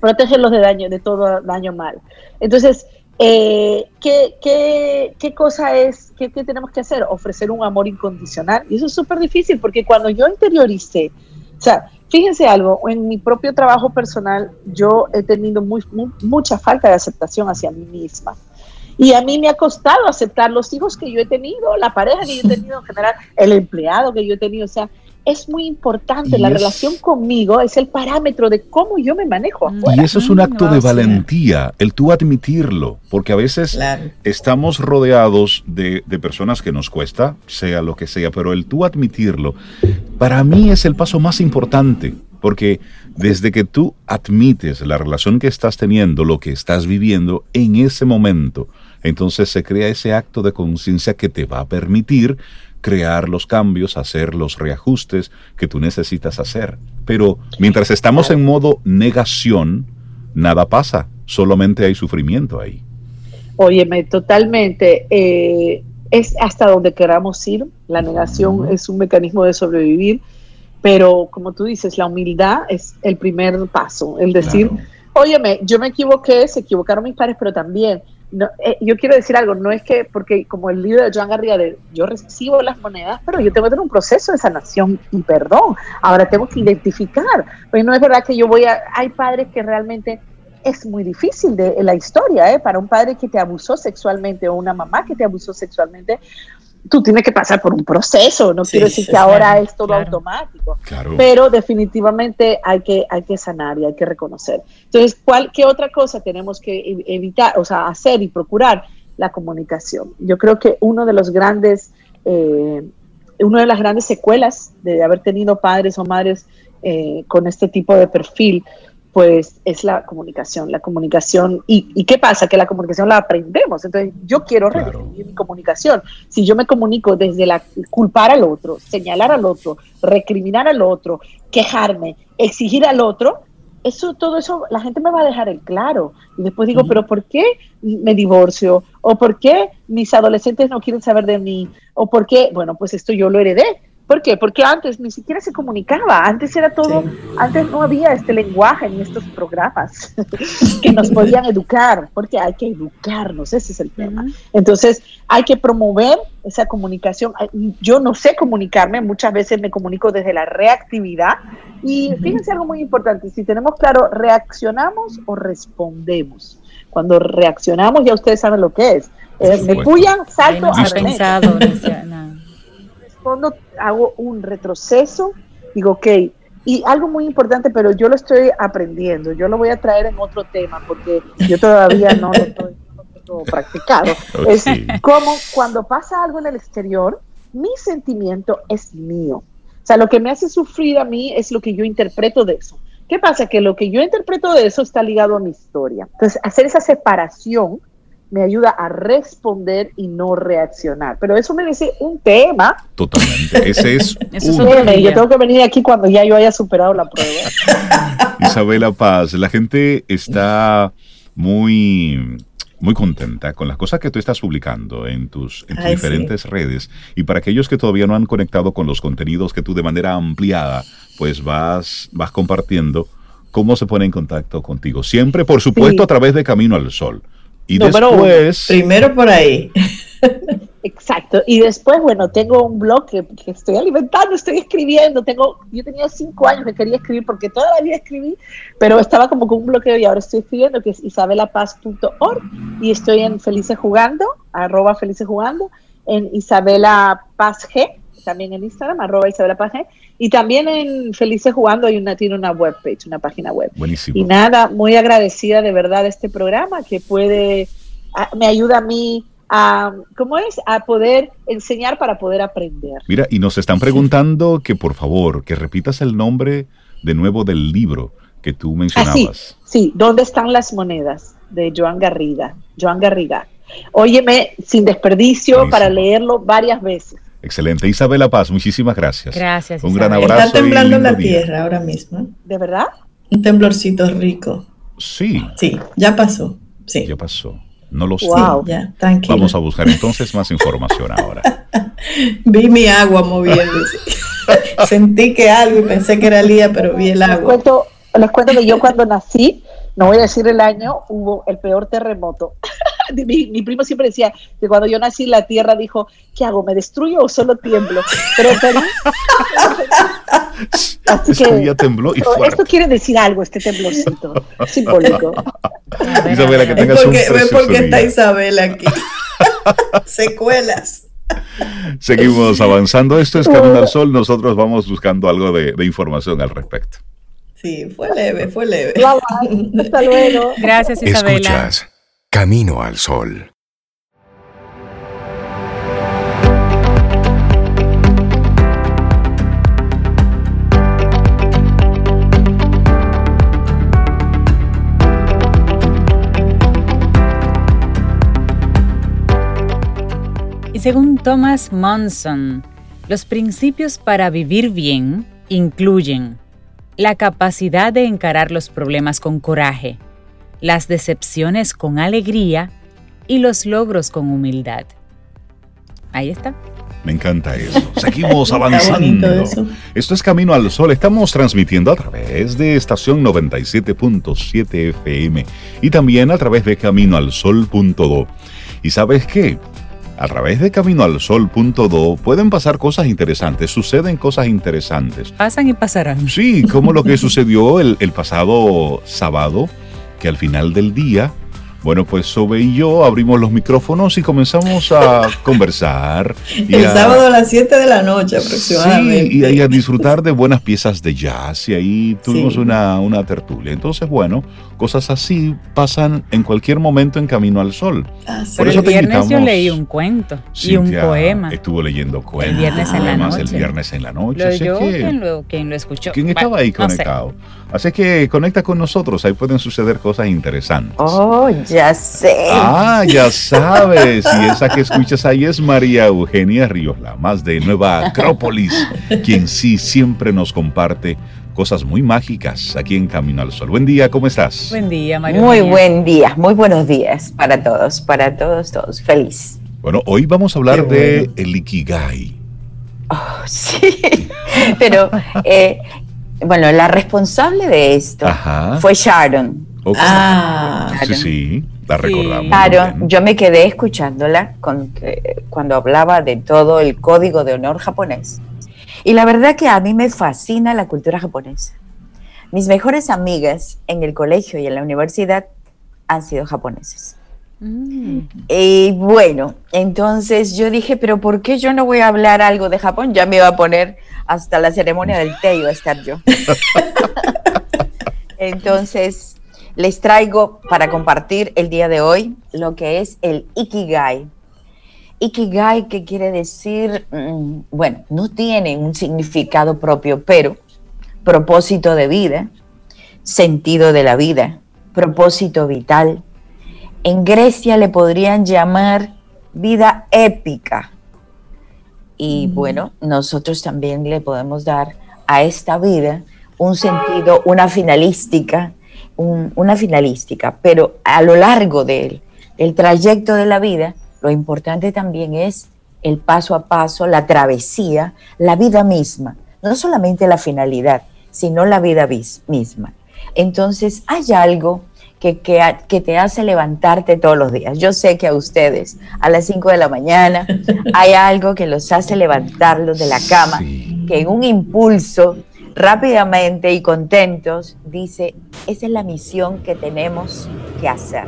F: Protegerlos de daño, de todo daño mal. Entonces, eh, ¿qué, qué, cosa es, qué, tenemos que hacer? Ofrecer un amor incondicional. Y eso es súper difícil porque cuando yo interioricé, o sea, fíjense algo, en mi propio trabajo personal yo he tenido muy, mucha falta de aceptación hacia mí misma. Y a mí me ha costado aceptar los hijos que yo he tenido, la pareja que yo he tenido en general, el empleado que yo he tenido. O sea, es muy importante. la relación conmigo es el parámetro de cómo yo me manejo.
B: Y eso es un acto de valentía, el tú admitirlo, porque a veces estamos rodeados de, de, personas que nos cuesta, sea lo que sea, pero el tú admitirlo, para mí es el paso más importante, porque desde que tú admites la relación que estás teniendo, lo que estás viviendo en ese momento, entonces se crea ese acto de conciencia que te va a permitir crear los cambios, hacer los reajustes que tú necesitas hacer. Pero mientras estamos en modo negación, nada pasa, solamente hay sufrimiento ahí.
F: Óyeme, totalmente. Eh, es hasta donde queramos ir. La negación es un mecanismo de sobrevivir, pero como tú dices, la humildad es el primer paso. El decir, óyeme, yo me equivoqué, se equivocaron mis padres, pero también no, eh, yo quiero decir algo, no es que, porque como el libro de Joan Garriga, de, yo recibo las monedas, pero yo tengo que tener un proceso de sanación y perdón. Ahora tengo que identificar, pues no es verdad que yo voy a, hay padres que realmente es muy difícil de la historia, ¿eh? para un padre que te abusó sexualmente o una mamá que te abusó sexualmente, tú tienes que pasar por un proceso, no quiero decir que ahora es todo automático, pero definitivamente hay que, hay que sanar y hay que reconocer. Entonces, ¿cuál, ¿qué otra cosa tenemos que evitar, o sea, hacer y procurar? La comunicación. Yo creo que uno de los grandes, eh, una de las grandes secuelas de haber tenido padres o madres eh, con este tipo de perfil pues es la comunicación, la comunicación. ¿Y, qué pasa? Que la comunicación la aprendemos. Entonces, yo quiero redefinir mi comunicación. Si yo me comunico desde la culpar al otro, señalar al otro, recriminar al otro, quejarme, exigir al otro, eso, todo eso, la gente me va a dejar el claro. Y después digo, pero ¿por qué me divorcio? ¿O por qué mis adolescentes no quieren saber de mí? ¿O por qué? Bueno, pues esto yo lo heredé ¿Por qué? Porque antes ni siquiera se comunicaba, antes era todo, antes no había este lenguaje ni estos programas *laughs* que nos podían educar, porque hay que educarnos, ese es el tema. Entonces, hay que promover esa comunicación. Yo no sé comunicarme, muchas veces me comunico desde la reactividad y fíjense algo muy importante, si tenemos claro, reaccionamos o respondemos. Cuando reaccionamos, ya ustedes saben lo que es. Eh, me puyan, salto, a pensado, *laughs* cuando hago un retroceso, digo, ok, y algo muy importante, pero yo lo estoy aprendiendo, yo lo voy a traer en otro tema porque yo todavía no lo estoy practicado. *laughs* Es como cuando pasa algo en el exterior, mi sentimiento es mío. O sea, lo que me hace sufrir a mí es lo que yo interpreto de eso. ¿Qué pasa? Que lo que yo interpreto de eso está ligado a mi historia. Entonces, hacer esa separación me ayuda a responder y no reaccionar. Pero eso me dice un tema.
B: Totalmente. *laughs* Ese es
F: un tema. Yo tengo que venir aquí cuando ya yo haya superado la prueba. *laughs*
B: Isabela Paz, la gente está muy muy contenta con las cosas que tú estás publicando en tus, diferentes redes. Y para aquellos que todavía no han conectado con los contenidos que tú de manera ampliada pues vas, vas compartiendo, ¿cómo se pone en contacto contigo? Siempre, por supuesto, a través de Camino al Sol. Y después...
C: Primero por ahí. *laughs*
F: Exacto. Y después, bueno, tengo un blog que, estoy alimentando, estoy escribiendo. Tengo, yo tenía cinco años que quería escribir porque toda la vida escribí, pero estaba como con un bloqueo y ahora estoy escribiendo que es isabelapaz.org y estoy en Felices Jugando, arroba Felices Jugando, en Isabela Paz G, también en Instagram, arroba Isabela Paz G, y también en Felices Jugando hay una, tiene una webpage, una página web.
B: Buenísimo.
F: Y nada, muy agradecida de verdad de este programa que puede, me ayuda a mí a, ¿cómo es? A poder enseñar para poder aprender.
B: Mira, y nos están preguntando que por favor, que repitas el nombre de nuevo del libro que tú mencionabas.
F: Ah, sí, sí, ¿dónde están las monedas? De Joan Garriga, Joan Garriga. Óyeme, sin desperdicio, para leerlo varias veces.
B: Excelente. Isabela Paz, muchísimas gracias.
D: Gracias.
B: Un gran abrazo.
C: Está temblando la tierra ahora mismo.
F: ¿De verdad?
C: Un temblorcito rico.
B: Sí.
C: Sí, ya pasó. Sí.
B: Ya pasó. No lo sé.
C: ya, tranquilo.
B: Vamos a buscar entonces más información ahora. *laughs*
C: vi mi agua moviéndose. *laughs* Sentí que algo y pensé que era Lía, pero vi el agua. Les
F: cuento, les cuento que yo cuando nací, no voy a decir el año, hubo el peor terremoto. Mi, primo siempre decía que cuando yo nací la tierra dijo, ¿qué hago? ¿Me destruyo o solo tiemblo? Pero, *laughs*
B: así que tembló y
F: esto quiere decir algo, este temblorcito *laughs* simbólico. *laughs*
B: Isabela, que tengas
C: porque, un porque está Isabela aquí. Secuelas.
B: Seguimos avanzando. Esto es Camino al Sol. Nosotros vamos buscando algo de, de información al respecto.
C: Sí, fue leve, fue leve.
F: Hasta luego.
D: Gracias, Isabela.
E: Escuchas Camino al Sol.
D: Y según Thomas Monson, los principios para vivir bien incluyen la capacidad de encarar los problemas con coraje, las decepciones con alegría y los logros con humildad. Ahí está.
B: Me encanta eso. *laughs* Seguimos avanzando. Esto es Camino al Sol. Estamos transmitiendo a través de estación 97.7 FM y también a través de caminoalsol.do. ¿Y sabes qué? A través de caminoalsol.do pueden pasar cosas interesantes, suceden cosas interesantes.
D: Pasan y pasarán.
B: Sí, como lo que *laughs* sucedió el, el pasado sábado, que al final del día Bueno, pues Sobe y yo abrimos los micrófonos y comenzamos a *laughs* conversar.
C: el sábado a las 7 de la noche aproximadamente.
B: Sí, y, a disfrutar de buenas piezas de jazz. Y ahí tuvimos una, una tertulia. Entonces, bueno, cosas así pasan en cualquier momento en Camino al Sol.
D: Ah, Por eso el viernes yo leí un cuento y un poema.
B: Estuvo leyendo cuentos.
D: El viernes en la noche.
B: El viernes en la noche.
D: yo, ¿quién, lo, lo, escuchó?
B: ¿Quién estaba ahí conectado? Así que conecta con nosotros, ahí pueden suceder cosas interesantes.
G: Oh, ya sé.
B: Ah, ya sabes. Y esa que escuchas ahí es María Eugenia Ríos, la más de Nueva Acrópolis, quien sí siempre nos comparte cosas muy mágicas aquí en Camino al Sol. Buen día, ¿cómo estás?
D: Buen día, María.
G: Muy buen día, muy buenos días para todos, para todos, todos. Feliz.
B: Bueno, hoy vamos a hablar de el Ikigai.
G: Oh, *laughs* sí, pero eh, bueno, la responsable de esto fue Sharon.
B: Ah, sí, sí, la recordamos.
G: Sharon, yo me quedé escuchándola con, cuando hablaba de todo el código de honor japonés. Y la verdad que a mí me fascina la cultura japonesa. Mis mejores amigas en el colegio y en la universidad han sido japoneses. Mm. Y bueno, entonces yo dije, pero ¿por qué yo no voy a hablar algo de Japón? Ya me iba a poner hasta la ceremonia del té, iba a estar yo. *laughs* entonces, les traigo para compartir el día de hoy lo que es el Ikigai. Ikigai, que quiere decir, mm, bueno, no tiene un significado propio, pero propósito de vida, sentido de la vida, propósito vital, en Grecia le podrían llamar vida épica. Y mm. bueno, nosotros también le podemos dar a esta vida un sentido, una finalística, una finalística, pero a lo largo del, del trayecto de la vida, lo importante también es el paso a paso, la travesía, la vida misma, no solamente la finalidad, sino la vida misma. Entonces, hay algo que, te hace levantarte todos los días. Yo sé que a ustedes a las 5 de la mañana *laughs* hay algo que los hace levantarlos de la cama, que en un impulso rápidamente y contentos dice, esa es la misión que tenemos que hacer.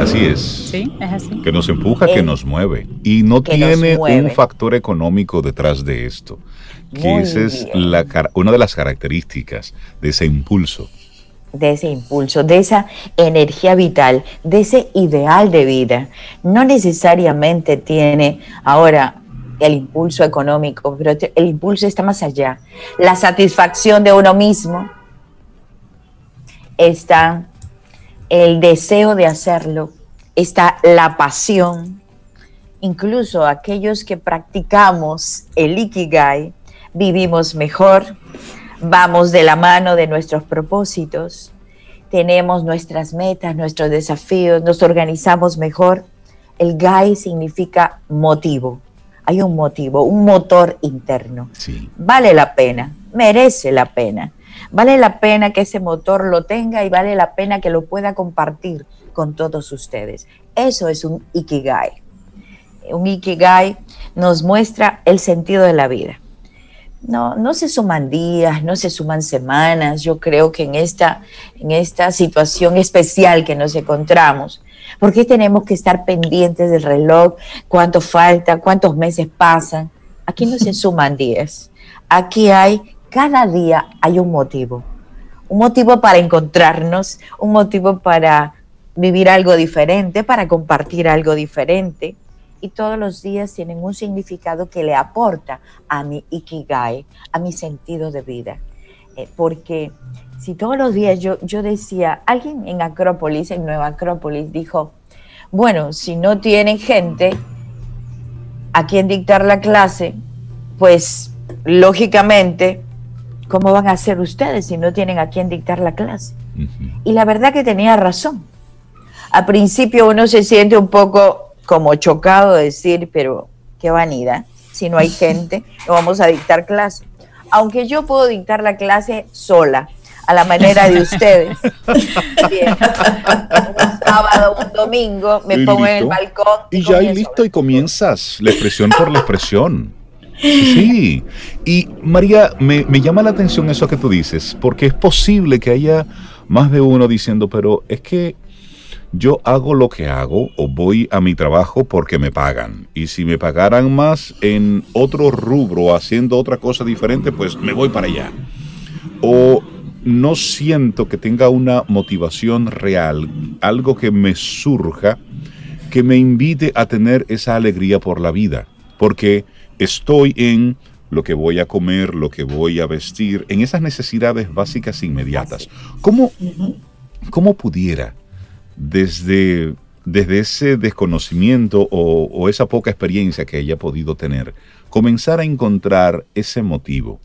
B: Así es.
D: Sí, es así.
B: Que nos empuja, que nos mueve. Y no tiene un factor económico detrás de esto. Que esa es la, una de las características de ese impulso
G: de ese impulso, de esa energía vital, de ese ideal de vida. No necesariamente tiene ahora el impulso económico, pero el impulso está más allá. La satisfacción de uno mismo está el deseo de hacerlo, está la pasión. Incluso aquellos que practicamos el Ikigai vivimos mejor, vamos de la mano de nuestros propósitos, tenemos nuestras metas, nuestros desafíos, nos organizamos mejor. El GAI significa motivo. Hay un motivo, un motor interno. Vale la pena, merece la pena. Vale la pena que ese motor lo tenga y vale la pena que lo pueda compartir con todos ustedes. Eso es un Ikigai. Un Ikigai nos muestra el sentido de la vida no, no se suman días, no se suman semanas. Yo creo que en esta, en esta situación especial que nos encontramos, ¿por qué tenemos que estar pendientes del reloj? ¿Cuánto falta? ¿Cuántos meses pasan? Aquí no se *laughs* suman días. Aquí hay, cada día hay un motivo. Un motivo para encontrarnos, un motivo para vivir algo diferente, para compartir algo diferente y todos los días tienen un significado que le aporta a mi ikigai, a mi sentido de vida. Eh, porque si todos los días yo, yo decía, alguien en Acrópolis, en Nueva Acrópolis, dijo, bueno, si no tienen gente a quien dictar la clase, pues lógicamente, ¿cómo van a hacer ustedes si no tienen a quien dictar la clase? Y la verdad que tenía razón. Al principio uno se siente un poco como chocado de decir, pero qué vanidad, si no hay gente, *laughs* no vamos a dictar clase. Aunque yo puedo dictar la clase sola, a la manera de ustedes. *laughs* Bien. Un sábado, un domingo, me pongo en el balcón.
B: Y, ya ahí listo y comienzas la expresión por la expresión. Sí. Y María, me, me, llama la atención eso que tú dices, porque es posible que haya más de uno diciendo, pero es que yo hago lo que hago o voy a mi trabajo porque me pagan. Y si me pagaran más en otro rubro, haciendo otra cosa diferente, pues me voy para allá. O no siento que tenga una motivación real, algo que me surja, que me invite a tener esa alegría por la vida. Porque estoy en lo que voy a comer, lo que voy a vestir, en esas necesidades básicas inmediatas. ¿Cómo, cómo pudiera desde, desde ese desconocimiento o, esa poca experiencia que haya podido tener, comenzar a encontrar ese motivo,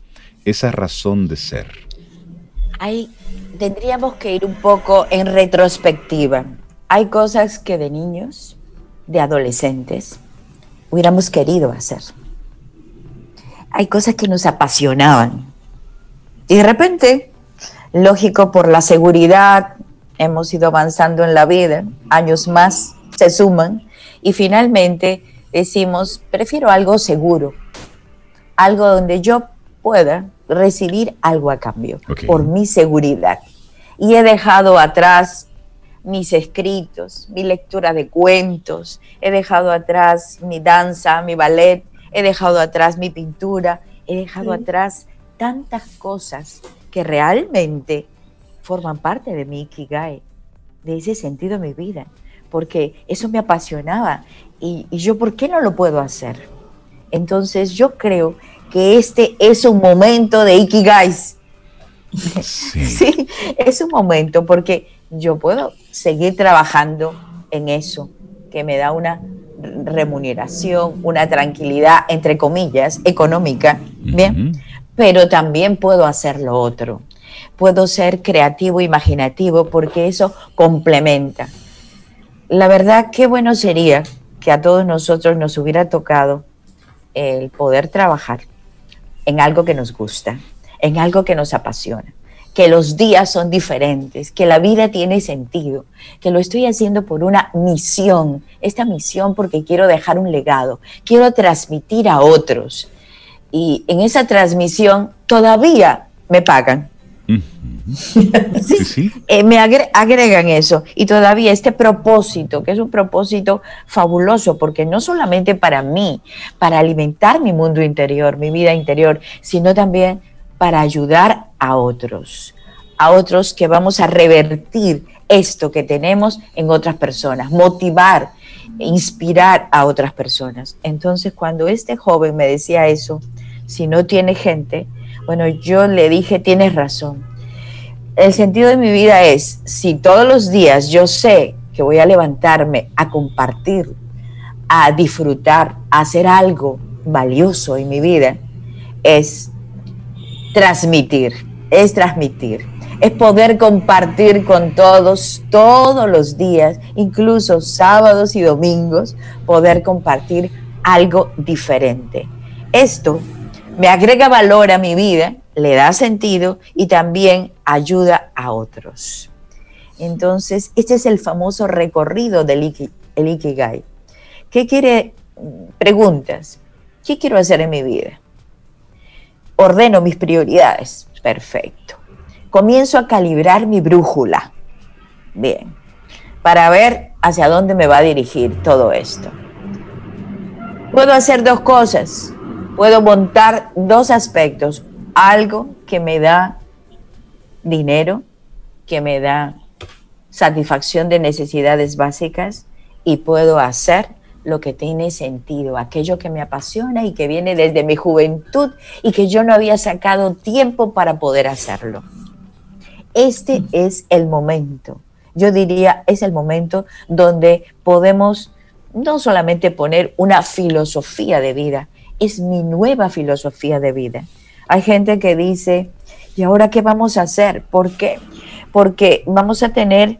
B: esa razón de ser.
G: Ahí tendríamos que ir un poco en retrospectiva. Hay cosas que de niños, de adolescentes, hubiéramos querido hacer. Hay cosas que nos apasionaban. Y de repente, lógico, por la seguridad, hemos ido avanzando en la vida, años más se suman y finalmente decimos, prefiero algo seguro, algo donde yo pueda recibir algo a cambio por mi seguridad. Y he dejado atrás mis escritos, mi lectura de cuentos, he dejado atrás mi danza, mi ballet, he dejado atrás mi pintura, he dejado atrás tantas cosas que realmente forman parte de mi Ikigai, de ese sentido de mi vida, porque eso me apasionaba. Y, yo, ¿por qué no lo puedo hacer? Entonces, yo creo que este es un momento de Ikigai. *laughs* Sí. es un momento porque yo puedo seguir trabajando en eso, que me da una remuneración, una tranquilidad, entre comillas, económica, ¿bien? Pero también puedo hacer lo otro puedo ser creativo, imaginativo, porque eso complementa. La verdad, qué bueno sería que a todos nosotros nos hubiera tocado el poder trabajar en algo que nos gusta, en algo que nos apasiona, que los días son diferentes, que la vida tiene sentido, que lo estoy haciendo por una misión, esta misión porque quiero dejar un legado, quiero transmitir a otros. Y en esa transmisión todavía me pagan. Sí, eh, me agregan eso. Y todavía este propósito, que es un propósito fabuloso, porque no solamente para mí, para alimentar mi mundo interior, mi vida interior, sino también para ayudar a otros, a otros que vamos a revertir esto que tenemos en otras personas, motivar, inspirar a otras personas. Entonces, cuando este joven me decía eso, si no tiene gente, bueno, yo le dije, tienes razón. El sentido de mi vida es, si todos los días yo sé que voy a levantarme a compartir, a disfrutar, a hacer algo valioso en mi vida, es transmitir, es transmitir, es poder compartir con todos todos los días, incluso sábados y domingos, poder compartir algo diferente. Esto me agrega valor a mi vida, le da sentido y también ayuda a otros. Entonces, este es el famoso recorrido del Ikigai. ¿Qué quiere? Preguntas. ¿Qué quiero hacer en mi vida? Ordeno mis prioridades. Perfecto. Comienzo a calibrar mi brújula. Bien. Para ver hacia dónde me va a dirigir todo esto. Puedo hacer dos cosas puedo montar dos aspectos. Algo que me da dinero, que me da satisfacción de necesidades básicas y puedo hacer lo que tiene sentido, aquello que me apasiona y que viene desde mi juventud y que yo no había sacado tiempo para poder hacerlo. Este es el momento, yo diría, es el momento donde podemos no solamente poner una filosofía de vida, es mi nueva filosofía de vida. Hay gente que dice, ¿y ahora qué vamos a hacer? ¿Por qué? Porque vamos a tener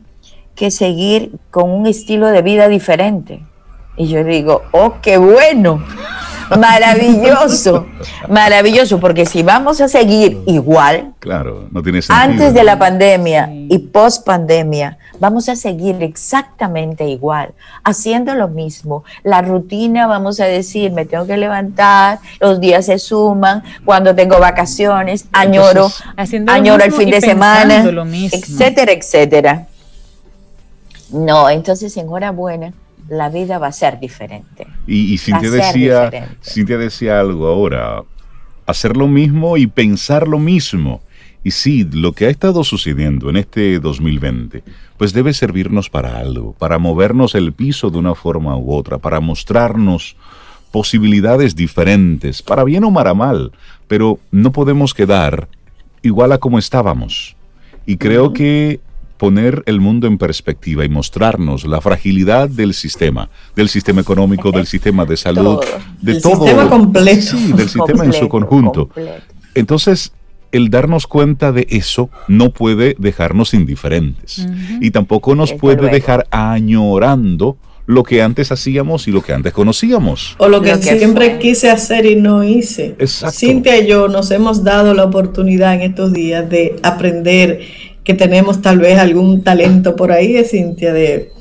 G: que seguir con un estilo de vida diferente. Y yo digo, oh, qué bueno, *laughs* maravilloso, maravilloso, porque si vamos a seguir igual,
B: claro, no tiene
G: antes de la pandemia y post pandemia, vamos a seguir exactamente igual, haciendo lo mismo. La rutina, vamos a decir, me tengo que levantar, los días se suman, cuando tengo vacaciones, añoro, añoro el fin de semana, etcétera, etcétera. No, entonces enhorabuena, la vida va a ser diferente.
B: Y, y Cintia, decía, Cintia decía algo ahora, hacer lo mismo y pensar lo mismo. Y sí, lo que ha estado sucediendo en este 2020, pues debe servirnos para algo, para movernos el piso de una forma u otra, para mostrarnos posibilidades diferentes, para bien o para mal, pero no podemos quedar igual a como estábamos. Y creo que poner el mundo en perspectiva y mostrarnos la fragilidad del sistema, del sistema económico, del sistema de salud, de todo.
C: Del sistema completo.
B: Sí, del *laughs* sistema en su conjunto. Entonces, el darnos cuenta de eso no puede dejarnos indiferentes y tampoco nos puede dejar añorando lo que antes hacíamos y lo que antes conocíamos.
C: O lo que, siempre quise hacer y no hice. Exacto. Cintia y yo nos hemos dado la oportunidad en estos días de aprender que tenemos tal vez algún talento por ahí, de Cintia, de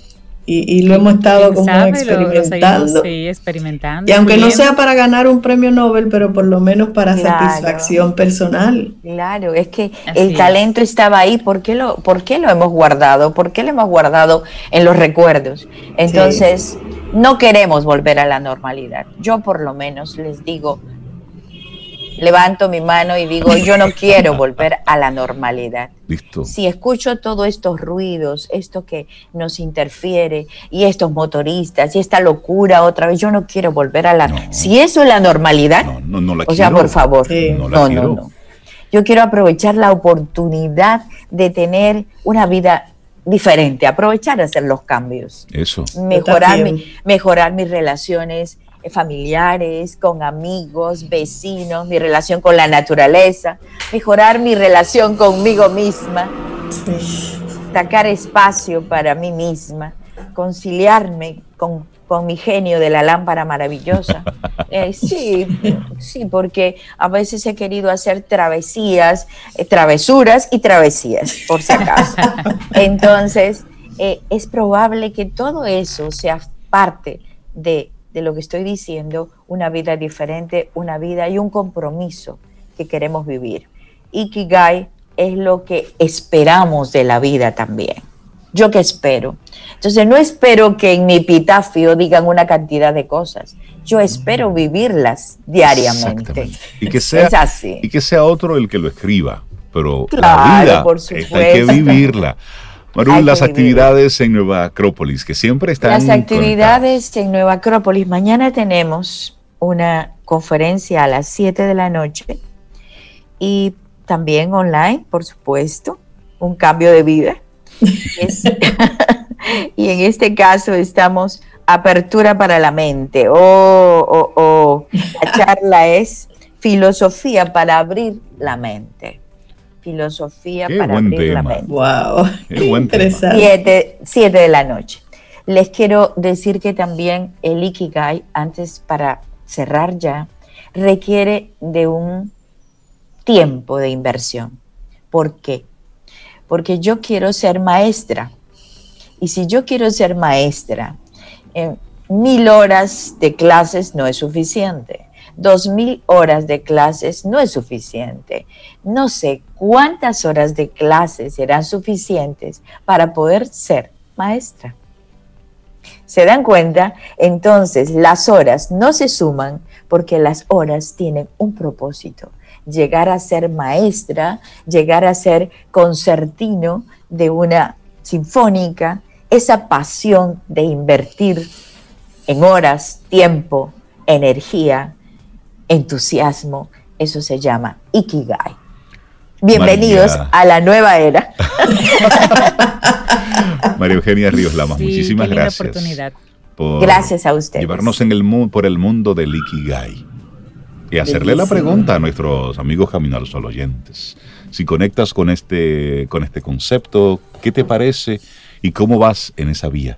C: y, lo hemos estado como experimentando.
D: sí, experimentando.
C: Y aunque no sea para ganar un premio Nobel, pero por lo menos para satisfacción personal.
G: Claro, es que el talento estaba ahí. ¿Por qué, lo, ¿Por qué lo hemos guardado? ¿Por qué lo hemos guardado en los recuerdos? Entonces, no queremos volver a la normalidad. Yo por lo menos les digo, levanto mi mano y digo, yo no quiero *laughs* volver a la normalidad.
B: Listo.
G: Si escucho todos estos ruidos, esto que nos interfiere, y estos motoristas, y esta locura otra vez, yo no quiero volver a la... Si eso es la normalidad,
B: no, no, la
G: o sea, por favor, no, no, no. Yo quiero aprovechar la oportunidad de tener una vida diferente, aprovechar hacer los cambios.
B: Eso.
G: Mejorar, mejorar mis relaciones familiares, con amigos, vecinos, mi relación con la naturaleza, mejorar mi relación conmigo misma, sacar espacio para mí misma, conciliarme con, mi genio de la lámpara maravillosa. *laughs* Eh, sí, sí, porque a veces he querido hacer travesías, eh, travesuras y travesías, por si acaso. *laughs* Entonces, eh, es probable que todo eso sea parte de de lo que estoy diciendo, una vida diferente, una vida y un compromiso que queremos vivir. Ikigai es lo que esperamos de la vida también. Yo que espero. Entonces no espero que en mi epitafio digan una cantidad de cosas. Yo espero vivirlas diariamente.
B: Y que sea, así. Y que sea otro el que lo escriba. Pero la vida por supuesto. hay que vivirla. Maru, las actividades en Nueva Acrópolis, que siempre están.
G: Las actividades en Nueva Acrópolis. Mañana tenemos una conferencia a las 7 de la noche y también online, por supuesto, un cambio de vida. *laughs* *laughs* y en este caso estamos apertura para la mente. O oh, oh, oh. La charla es filosofía para abrir la mente filosofía para abrir la mente.
C: Wow, *laughs*
B: Qué
G: interesante. Siete, de la noche. Les quiero decir que también el Ikigai, antes para cerrar ya, requiere de un tiempo de inversión. ¿Por qué? Porque yo quiero ser maestra. Y si yo quiero ser maestra, eh, mil horas de clases no es suficiente. Dos mil horas de clases no es suficiente. No sé cuántas horas de clases serán suficientes para poder ser maestra. ¿Se dan cuenta? Entonces las horas no se suman porque las horas tienen un propósito. Llegar a ser maestra, llegar a ser concertino de una sinfónica, esa pasión de invertir en horas, tiempo, energía, entusiasmo, eso se llama Ikigai. Bienvenidos a la nueva era. *laughs*
B: María Eugenia Ríos Lamas, muchísimas gracias.
G: Por gracias a usted.
B: Llevarnos en el por el mundo del Ikigai. Y hacerle la pregunta a nuestros amigos Camino al Sol oyentes. Si conectas con este, con este concepto, ¿qué te parece y cómo vas en esa vía?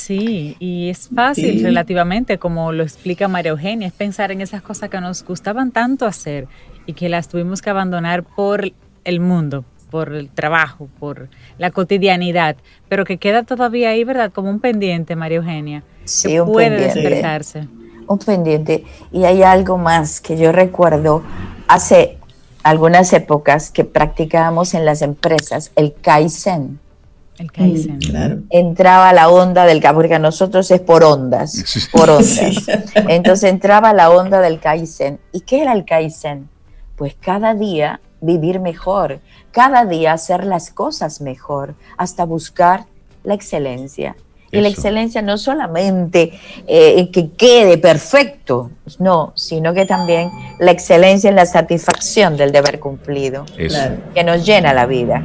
D: Sí, y es fácil relativamente, como lo explica María Eugenia, es pensar en esas cosas que nos gustaban tanto hacer y que las tuvimos que abandonar por el mundo, por el trabajo, por la cotidianidad, pero que queda todavía ahí, ¿verdad? Como un pendiente, María Eugenia,
G: sí,
D: que
G: un
D: puede despertarse.
G: Un pendiente. Y hay algo más que yo recuerdo hace algunas épocas que practicábamos en las empresas, el Kaizen El Kaizen. Mm, entraba la onda del porque nosotros es por ondas, por ondas. Entonces entraba la onda del Kaizen. ¿Y qué era el Kaizen? Pues cada día vivir mejor, cada día hacer las cosas mejor, hasta buscar la excelencia. Y la excelencia no solamente eh, que quede perfecto, no, sino que también la excelencia en la satisfacción del deber cumplido, que nos llena la vida.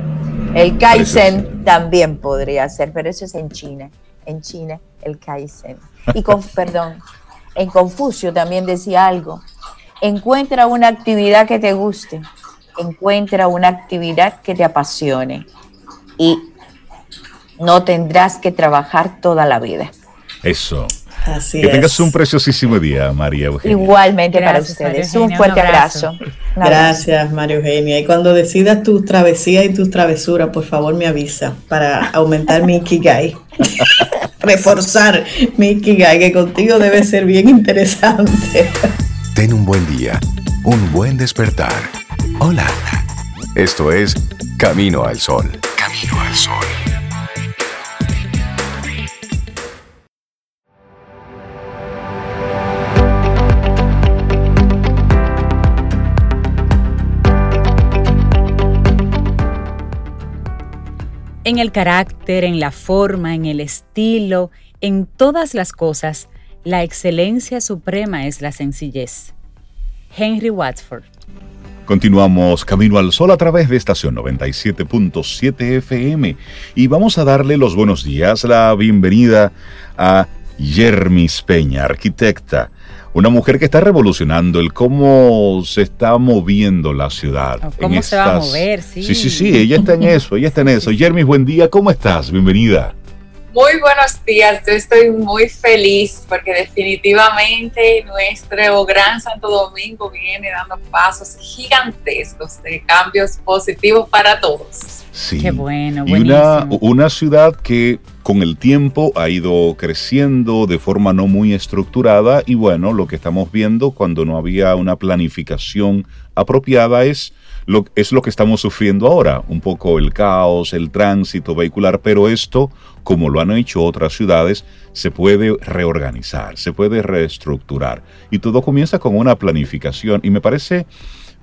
G: El Kaizen también podría ser, pero eso es en China. En China, el Kaizen. Y con, *laughs* perdón, en Confucio también decía algo. Encuentra una actividad que te guste, encuentra una actividad que te apasione y no tendrás que trabajar toda la vida.
B: Eso. Así que tengas un preciosísimo día, María Eugenia.
G: Igualmente para ustedes. un fuerte abrazo.
C: Gracias, María Eugenia. Y cuando decidas tu travesía y tus travesuras, por favor me avisa para aumentar mi Ikigai. *laughs* Reforzar mi Ikigai, que contigo debe ser bien interesante.
E: Ten un buen día, un buen despertar. Hola. Esto es Camino al Sol. Camino al Sol.
D: En el carácter, en la forma, en el estilo, en todas las cosas, la excelencia suprema es la sencillez. Henry Watford.
B: Continuamos Camino al Sol a través de estación 97.7 FM y vamos a darle los buenos días, la bienvenida a Yermis Peña, arquitecta, una mujer que está revolucionando el cómo se está moviendo la ciudad.
D: ¿Cómo se va a mover? Sí.
B: sí, sí, sí, ella está en *laughs* eso, ella está en eso. Jermis, buen día, ¿cómo estás? Bienvenida.
H: Muy buenos días, yo estoy muy feliz porque definitivamente nuestro Gran Santo Domingo viene dando pasos gigantescos de cambios positivos para todos.
B: Sí. Qué bueno, buenísimo. Y una, ciudad que con el tiempo ha ido creciendo de forma no muy estructurada y bueno, lo que estamos viendo cuando no había una planificación apropiada es lo, es lo que estamos sufriendo ahora, un poco el caos, el tránsito vehicular, pero esto, como lo han hecho otras ciudades, se puede reorganizar, se puede reestructurar. Y todo comienza con una planificación. Y me parece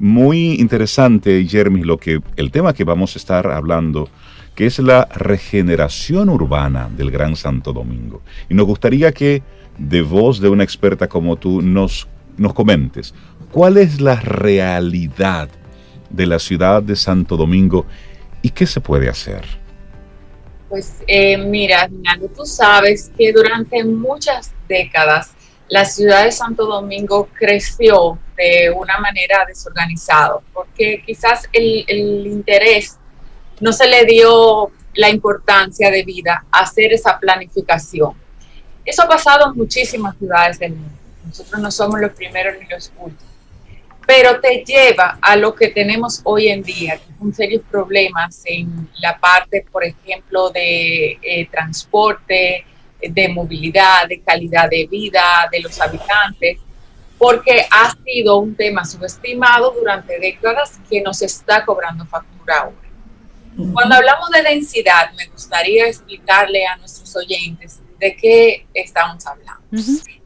B: muy interesante, Jeremy, lo que el tema que vamos a estar hablando, que es la regeneración urbana del Gran Santo Domingo. Y nos gustaría que de voz de una experta como tú nos, nos comentes cuál es la realidad de la ciudad de Santo Domingo y qué se puede hacer.
H: Pues eh, mira, tú sabes que durante muchas décadas la ciudad de Santo Domingo creció de una manera desorganizada, porque quizás el, el interés no se le dio la importancia de vida a hacer esa planificación. Eso ha pasado en muchísimas ciudades del mundo. Nosotros no somos los primeros ni los últimos. Pero te lleva a lo que tenemos hoy en día, que son serios problemas en la parte, por ejemplo, de eh, transporte, de movilidad, de calidad de vida de los habitantes, porque ha sido un tema subestimado durante décadas que nos está cobrando factura ahora. Cuando hablamos de densidad, me gustaría explicarle a nuestros oyentes de qué estamos hablando.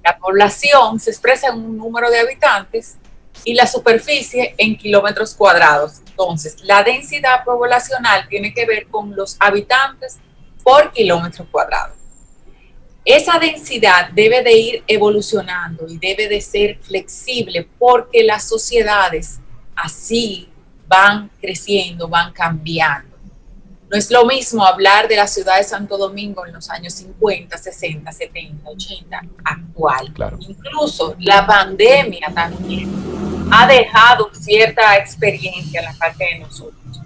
H: La población se expresa en un número de habitantes y la superficie en kilómetros cuadrados. Entonces, la densidad poblacional tiene que ver con los habitantes por kilómetro cuadrado esa densidad debe de ir evolucionando y debe de ser flexible porque las sociedades así van creciendo, van cambiando. No es lo mismo hablar de la ciudad de Santo Domingo en los años 50, 60, 70, 80, actual. Incluso la pandemia también ha dejado cierta experiencia en la parte de nosotros.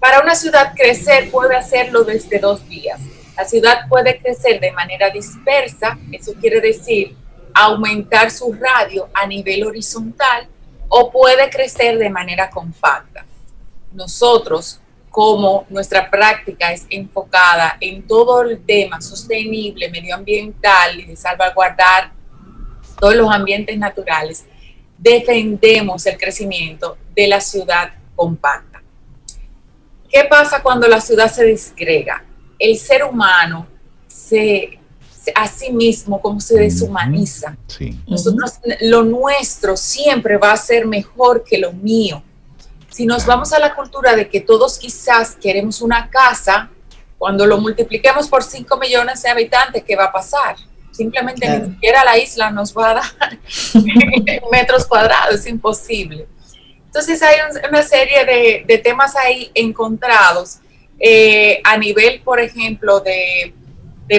H: Para una ciudad crecer puede hacerlo desde dos días la ciudad puede crecer de manera dispersa, eso quiere decir aumentar su radio a nivel horizontal o puede crecer de manera compacta. Nosotros, como nuestra práctica es enfocada en todo el tema sostenible, medioambiental y de salvaguardar todos los ambientes naturales, defendemos el crecimiento de la ciudad compacta. ¿Qué pasa cuando la ciudad se disgrega? el ser humano se, a sí mismo, como se deshumaniza. Nosotros, lo nuestro siempre va a ser mejor que lo mío. Si nos vamos a la cultura de que todos quizás queremos una casa, cuando lo multipliquemos por 5 millones de habitantes, ¿qué va a pasar? Simplemente ni siquiera la isla nos va a dar *laughs* metros cuadrados, es imposible. Entonces hay una serie de, temas ahí encontrados eh, a nivel, por ejemplo, de,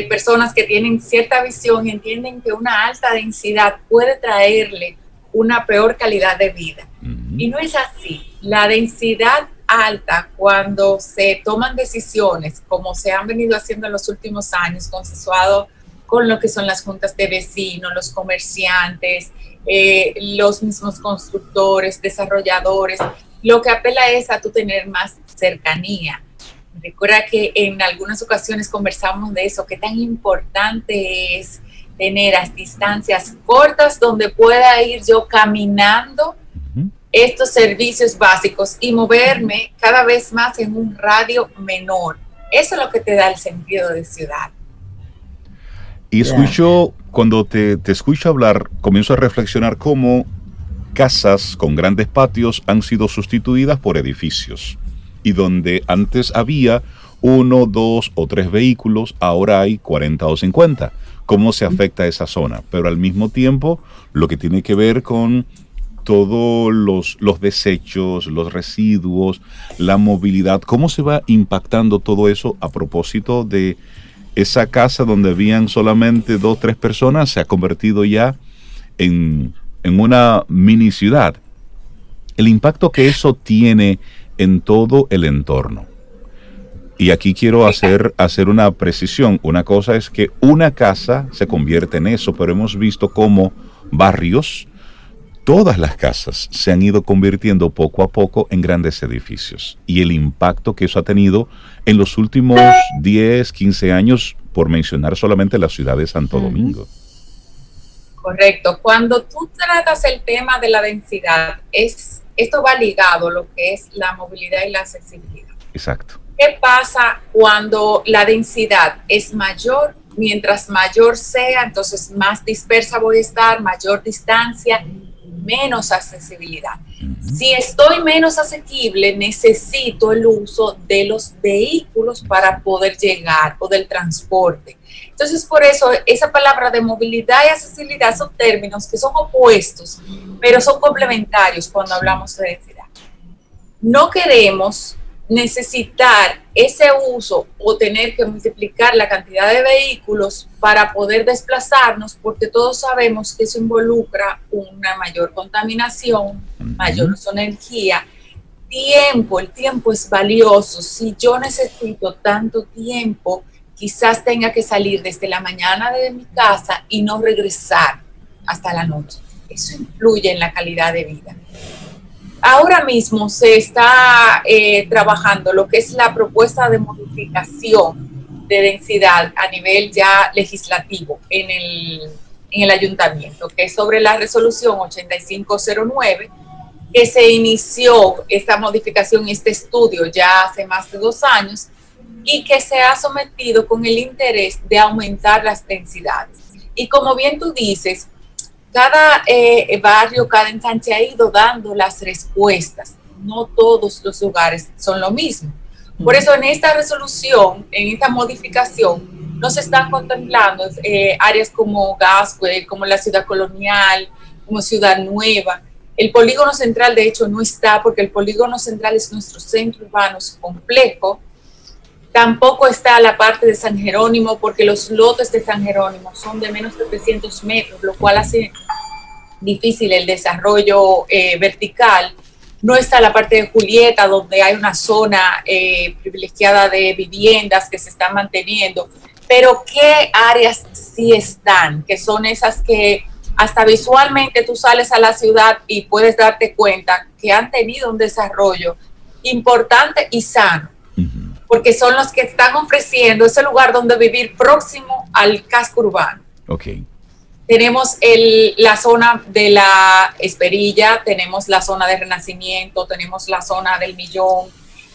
H: personas que tienen cierta visión y entienden que una alta densidad puede traerle una peor calidad de vida. Y no es así. La densidad alta, cuando se toman decisiones, como se han venido haciendo en los últimos años, consensuado con lo que son las juntas de vecinos, los comerciantes, eh, los mismos constructores, desarrolladores. Lo que apela es a tu tener más cercanía. Recuerda que en algunas ocasiones conversamos de eso, qué tan importante es tener las distancias cortas donde pueda ir yo caminando estos servicios básicos y moverme cada vez más en un radio menor. Eso es lo que te da el sentido de ciudad.
B: Y escucho, cuando te, te escucho hablar, comienzo a reflexionar cómo casas con grandes patios han sido sustituidas por edificios. Y donde antes había uno, dos o tres vehículos, ahora hay 40 o 50. ¿Cómo se afecta esa zona? Pero al mismo tiempo, lo que tiene que ver con todos los, los desechos, los residuos, la movilidad, ¿cómo se va impactando todo eso a propósito de esa casa donde habían solamente dos, tres personas se ha convertido ya en, una mini ciudad. El impacto que eso tiene en todo el entorno. Y aquí quiero hacer, hacer una precisión. Una cosa es que una casa se convierte en eso, pero hemos visto cómo barrios, todas las casas se han ido convirtiendo poco a poco en grandes edificios. Y el impacto que eso ha tenido en los últimos 10, 15 años, por mencionar solamente la ciudad de Santo Domingo.
H: Correcto. Cuando tú tratas el tema de la densidad, es, esto va ligado a lo que es la movilidad y la accesibilidad.
B: Exacto.
H: ¿Qué pasa cuando la densidad es mayor? Mientras mayor sea, entonces más dispersa voy a estar, mayor distancia, menos accesibilidad. Si estoy menos asequible, necesito el uso de los vehículos para poder llegar o del transporte. Entonces, por eso esa palabra de movilidad y accesibilidad son términos que son opuestos, pero son complementarios cuando hablamos de densidad. No queremos necesitar ese uso o tener que multiplicar la cantidad de vehículos para poder desplazarnos, porque todos sabemos que eso involucra una mayor contaminación, mayor energía, tiempo, el tiempo es valioso. Si yo necesito tanto tiempo, quizás tenga que salir desde la mañana de mi casa y no regresar hasta la noche. Eso influye en la calidad de vida. Ahora mismo se está eh, trabajando lo que es la propuesta de modificación de densidad a nivel ya legislativo en el, en el ayuntamiento, que es sobre la resolución 8509, que se inició esta modificación, este estudio ya hace más de dos años y que se ha sometido con el interés de aumentar las densidades. Y como bien tú dices, cada eh, barrio, cada ensanche ha ido dando las respuestas. No todos los lugares son lo mismo. Por eso en esta resolución, en esta modificación, no se están contemplando eh, áreas como Gascue, como la ciudad colonial, como Ciudad Nueva. El polígono central, de hecho, no está porque el polígono central es nuestro centro urbano complejo. Tampoco está la parte de San Jerónimo porque los lotes de San Jerónimo son de menos de 300 metros, lo cual hace difícil el desarrollo eh, vertical. No está la parte de Julieta, donde hay una zona eh, privilegiada de viviendas que se están manteniendo, pero ¿qué áreas sí están? Que son esas que hasta visualmente tú sales a la ciudad y puedes darte cuenta que han tenido un desarrollo importante y sano, porque son los que están ofreciendo ese lugar donde vivir próximo al casco urbano.
B: Okay.
H: Tenemos el, la zona de la Esperilla, tenemos la zona de Renacimiento, tenemos la zona del Millón,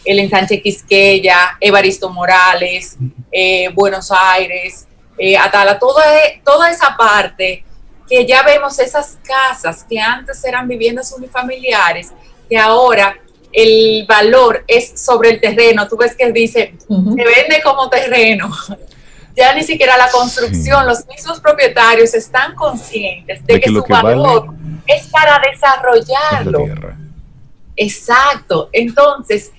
H: el ensanche Quisqueya, Evaristo Morales, eh, Buenos Aires, eh, Atala, toda, toda esa parte que ya vemos esas casas que antes eran viviendas unifamiliares, que ahora el valor es sobre el terreno. Tú ves que dice, se vende como terreno. *laughs* ya ni siquiera la construcción, los mismos propietarios están conscientes de, que, su valor es para desarrollarlo. Exacto. Entonces,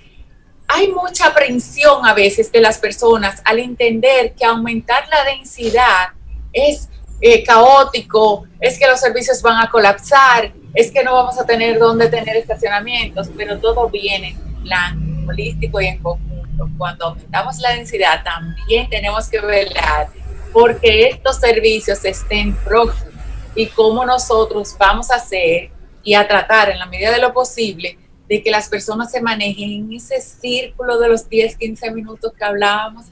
H: hay mucha aprensión a veces de las personas al entender que aumentar la densidad es eh, caótico, es que los servicios van a colapsar, es que no vamos a tener dónde tener estacionamientos, pero todo viene en plan holístico y en conjunto. Cuando aumentamos la densidad, también tenemos que velar porque estos servicios estén próximos y cómo nosotros vamos a hacer y a tratar en la medida de lo posible de que las personas se manejen en ese círculo de los 10, 15 minutos que hablábamos.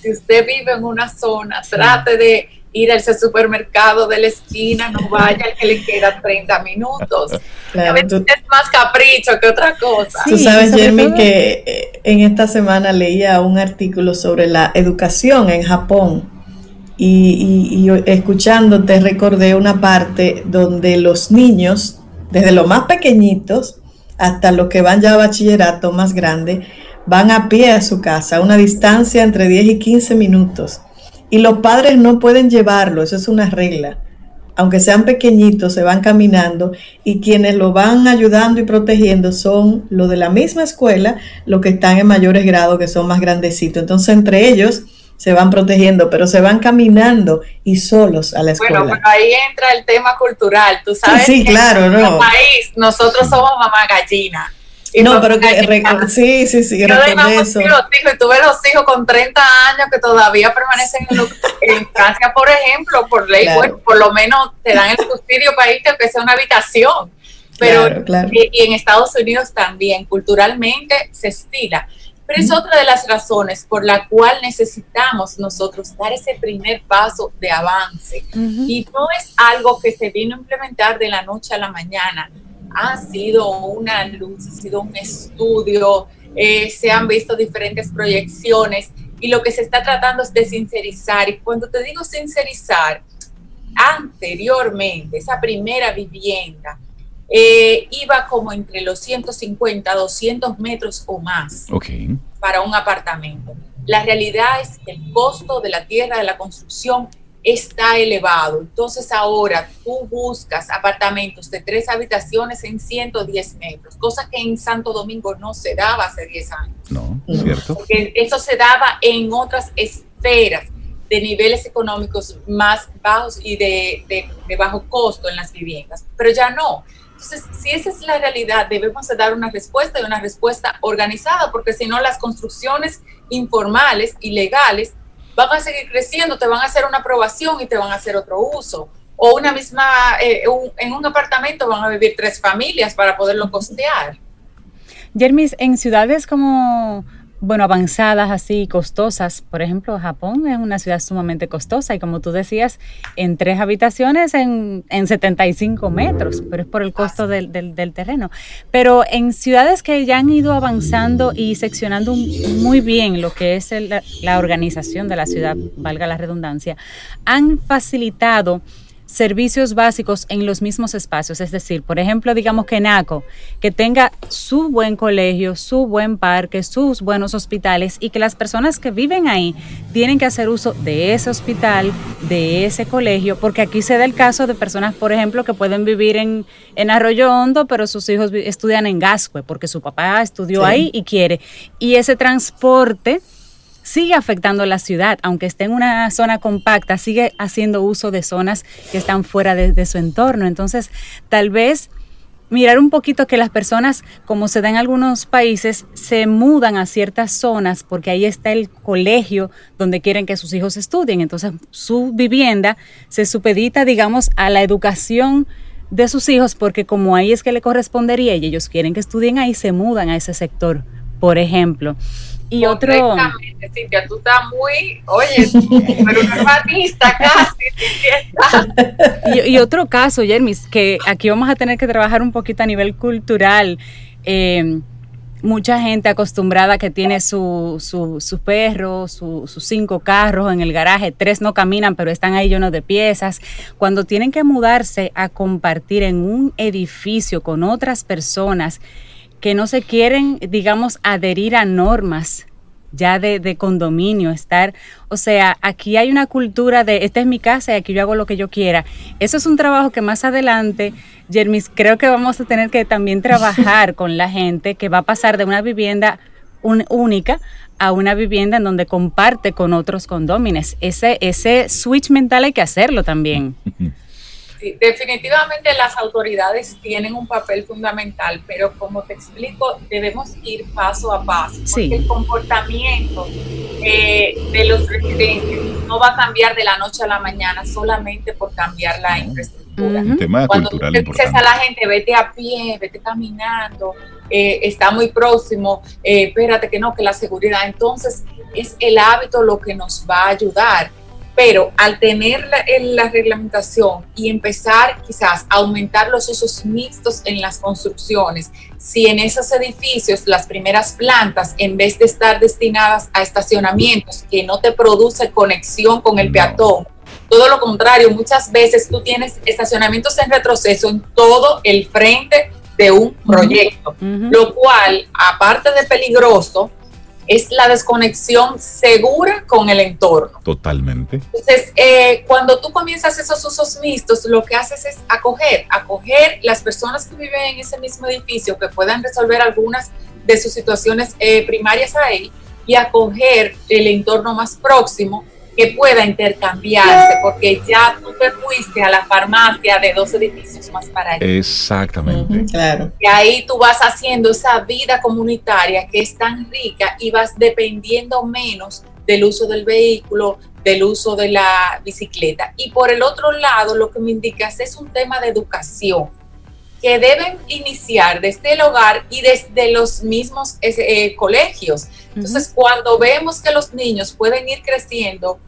H: Si usted vive en una zona, trate de ir a ese supermercado de la esquina, no vaya al que le queda 30 minutos. a veces es más capricho que otra cosa.
C: tú sabes, Jeremy, que eh, en esta semana leía un artículo sobre la educación en Japón. Y, y, y escuchándote recordé una parte donde los niños, desde los más pequeñitos hasta los que van ya a bachillerato más grande, van a pie a su casa, a una distancia entre 10 y 15 minutos y los padres no pueden llevarlo, eso es una regla. Aunque sean pequeñitos, se van caminando y quienes lo van ayudando y protegiendo son los de la misma escuela, los que están en mayores grados, que son más grandecitos. Entonces, entre ellos se van protegiendo, pero se van caminando y solos a la escuela.
H: Bueno, pero ahí entra el tema cultural. Tú sabes
C: sí, claro,
H: en no. país nosotros somos mamá gallina
C: no, pero que, sí, sí, sí,
H: yo eso. Los hijos, y tuve los hijos con 30 años que todavía permanecen en, Francia, *laughs* por ejemplo, por ley, por lo menos te dan el subsidio para irte aunque sea una habitación. Pero Y, en Estados Unidos también, culturalmente se estila. Pero es otra de las razones por la cual necesitamos nosotros dar ese primer paso de avance. Y no es algo que se vino a implementar de la noche a la mañana ha sido una luz, ha sido un estudio, eh, se han visto diferentes proyecciones y lo que se está tratando es de sincerizar. Y cuando te digo sincerizar, anteriormente esa primera vivienda eh, iba como entre los 150, 200 metros o más para un apartamento. La realidad es que el costo de la tierra de la construcción está elevado. Entonces ahora tú buscas apartamentos de tres habitaciones en 110 metros, cosa que en Santo Domingo no se daba hace 10 años.
B: No, cierto.
H: Porque eso se daba en otras esferas de niveles económicos más bajos y de, de, bajo costo en las viviendas, pero ya no. Entonces, si esa es la realidad, debemos dar una respuesta y una respuesta organizada, porque si no, las construcciones informales, ilegales, van a seguir creciendo, te van a hacer una aprobación y te van a hacer otro uso. O una misma, eh, en un apartamento van a vivir tres familias para poderlo costear.
D: Jermis, en ciudades como bueno, avanzadas así, costosas. Por ejemplo, Japón es una ciudad sumamente costosa y como tú decías, en tres habitaciones en, en 75 metros, pero es por el costo del, del, terreno. Pero en ciudades que ya han ido avanzando y seccionando muy bien lo que es la organización de la ciudad, valga la redundancia, han facilitado servicios básicos en los mismos espacios. Es decir, por ejemplo, digamos que NACO, que tenga su buen colegio, su buen parque, sus buenos hospitales y que las personas que viven ahí tienen que hacer uso de ese hospital, de ese colegio, porque aquí se da el caso de personas, por ejemplo, que pueden vivir en, en Arroyo Hondo, pero sus hijos estudian en Gascue, porque su papá estudió ahí y quiere. Y ese transporte sigue afectando la ciudad, aunque esté en una zona compacta, sigue haciendo uso de zonas que están fuera de, su entorno. Entonces, tal vez mirar un poquito que las personas, como se da en algunos países, se mudan a ciertas zonas porque ahí está el colegio donde quieren que sus hijos estudien. Entonces su vivienda se supedita, digamos, a la educación de sus hijos porque como ahí es que le correspondería y ellos quieren que estudien ahí, se mudan a ese sector, por ejemplo. Y otro.
H: Cintia, tú estás muy, oye, *laughs* pero casi.
D: y, y, otro caso, Jermis, que aquí vamos a tener que trabajar un poquito a nivel cultural. Eh, mucha gente acostumbrada que tiene su, su, su perro, sus cinco carros en el garaje, tres no caminan, pero están ahí llenos de piezas. Cuando tienen que mudarse a compartir en un edificio con otras personas que no se quieren, digamos, adherir a normas ya de, condominio, estar, o sea, aquí hay una cultura de, esta es mi casa y aquí yo hago lo que yo quiera. Eso es un trabajo que más adelante, Jermis, creo que vamos a tener que también trabajar con la gente que va a pasar de una vivienda única a una vivienda en donde comparte con otros condómines. Ese, ese switch mental hay que hacerlo también. *laughs*
H: definitivamente las autoridades tienen un papel fundamental, pero como te explico, debemos ir paso a paso. Porque el comportamiento eh, de los residentes no va a cambiar de la noche a la mañana solamente por cambiar la infraestructura. Cuando tú dices a la gente, vete a pie, vete caminando, eh, está muy próximo, eh, espérate que no, que la seguridad. Entonces, es el hábito lo que nos va a ayudar pero al tener la, reglamentación y empezar quizás a aumentar los usos mixtos en las construcciones, si en esos edificios las primeras plantas, en vez de estar destinadas a estacionamientos que no te produce conexión con el peatón, todo lo contrario, muchas veces tú tienes estacionamientos en retroceso en todo el frente de un proyecto, lo cual, aparte de peligroso, es la desconexión segura con el entorno.
B: Totalmente.
H: Entonces, eh, cuando tú comienzas esos usos mixtos, lo que haces es acoger, acoger las personas que viven en ese mismo edificio, que puedan resolver algunas de sus situaciones eh, primarias ahí, y acoger el entorno más próximo que pueda intercambiarse, porque ya tú te fuiste a la farmacia de dos edificios más para allá.
B: Exactamente.
H: claro. Y ahí tú vas haciendo esa vida comunitaria que es tan rica y vas dependiendo menos del uso del vehículo, del uso de la bicicleta. Y por el otro lado, lo que me indicas es un tema de educación que deben iniciar desde el hogar y desde los mismos eh, colegios. Entonces, cuando vemos que los niños pueden ir creciendo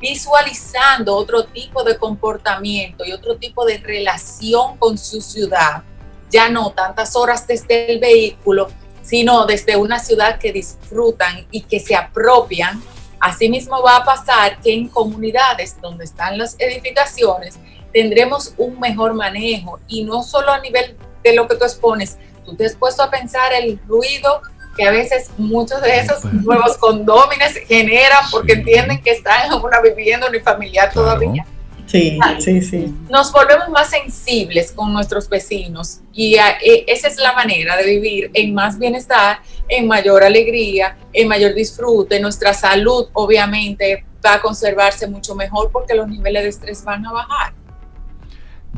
H: visualizando otro tipo de comportamiento y otro tipo de relación con su ciudad, ya no tantas horas desde el vehículo, sino desde una ciudad que disfrutan y que se apropian. Asimismo va a pasar que en comunidades donde están las edificaciones tendremos un mejor manejo y no solo a nivel de lo que tú expones, tú te has puesto a pensar el ruido que a veces muchos de esos nuevos condóminos generan porque entienden que están en una vivienda unifamiliar todavía.
C: Sí, sí, sí.
H: Nos volvemos más sensibles con nuestros vecinos y e, esa es la manera de vivir en más bienestar, en mayor alegría, en mayor disfrute. Nuestra salud obviamente va a conservarse mucho mejor porque los niveles de estrés van a bajar.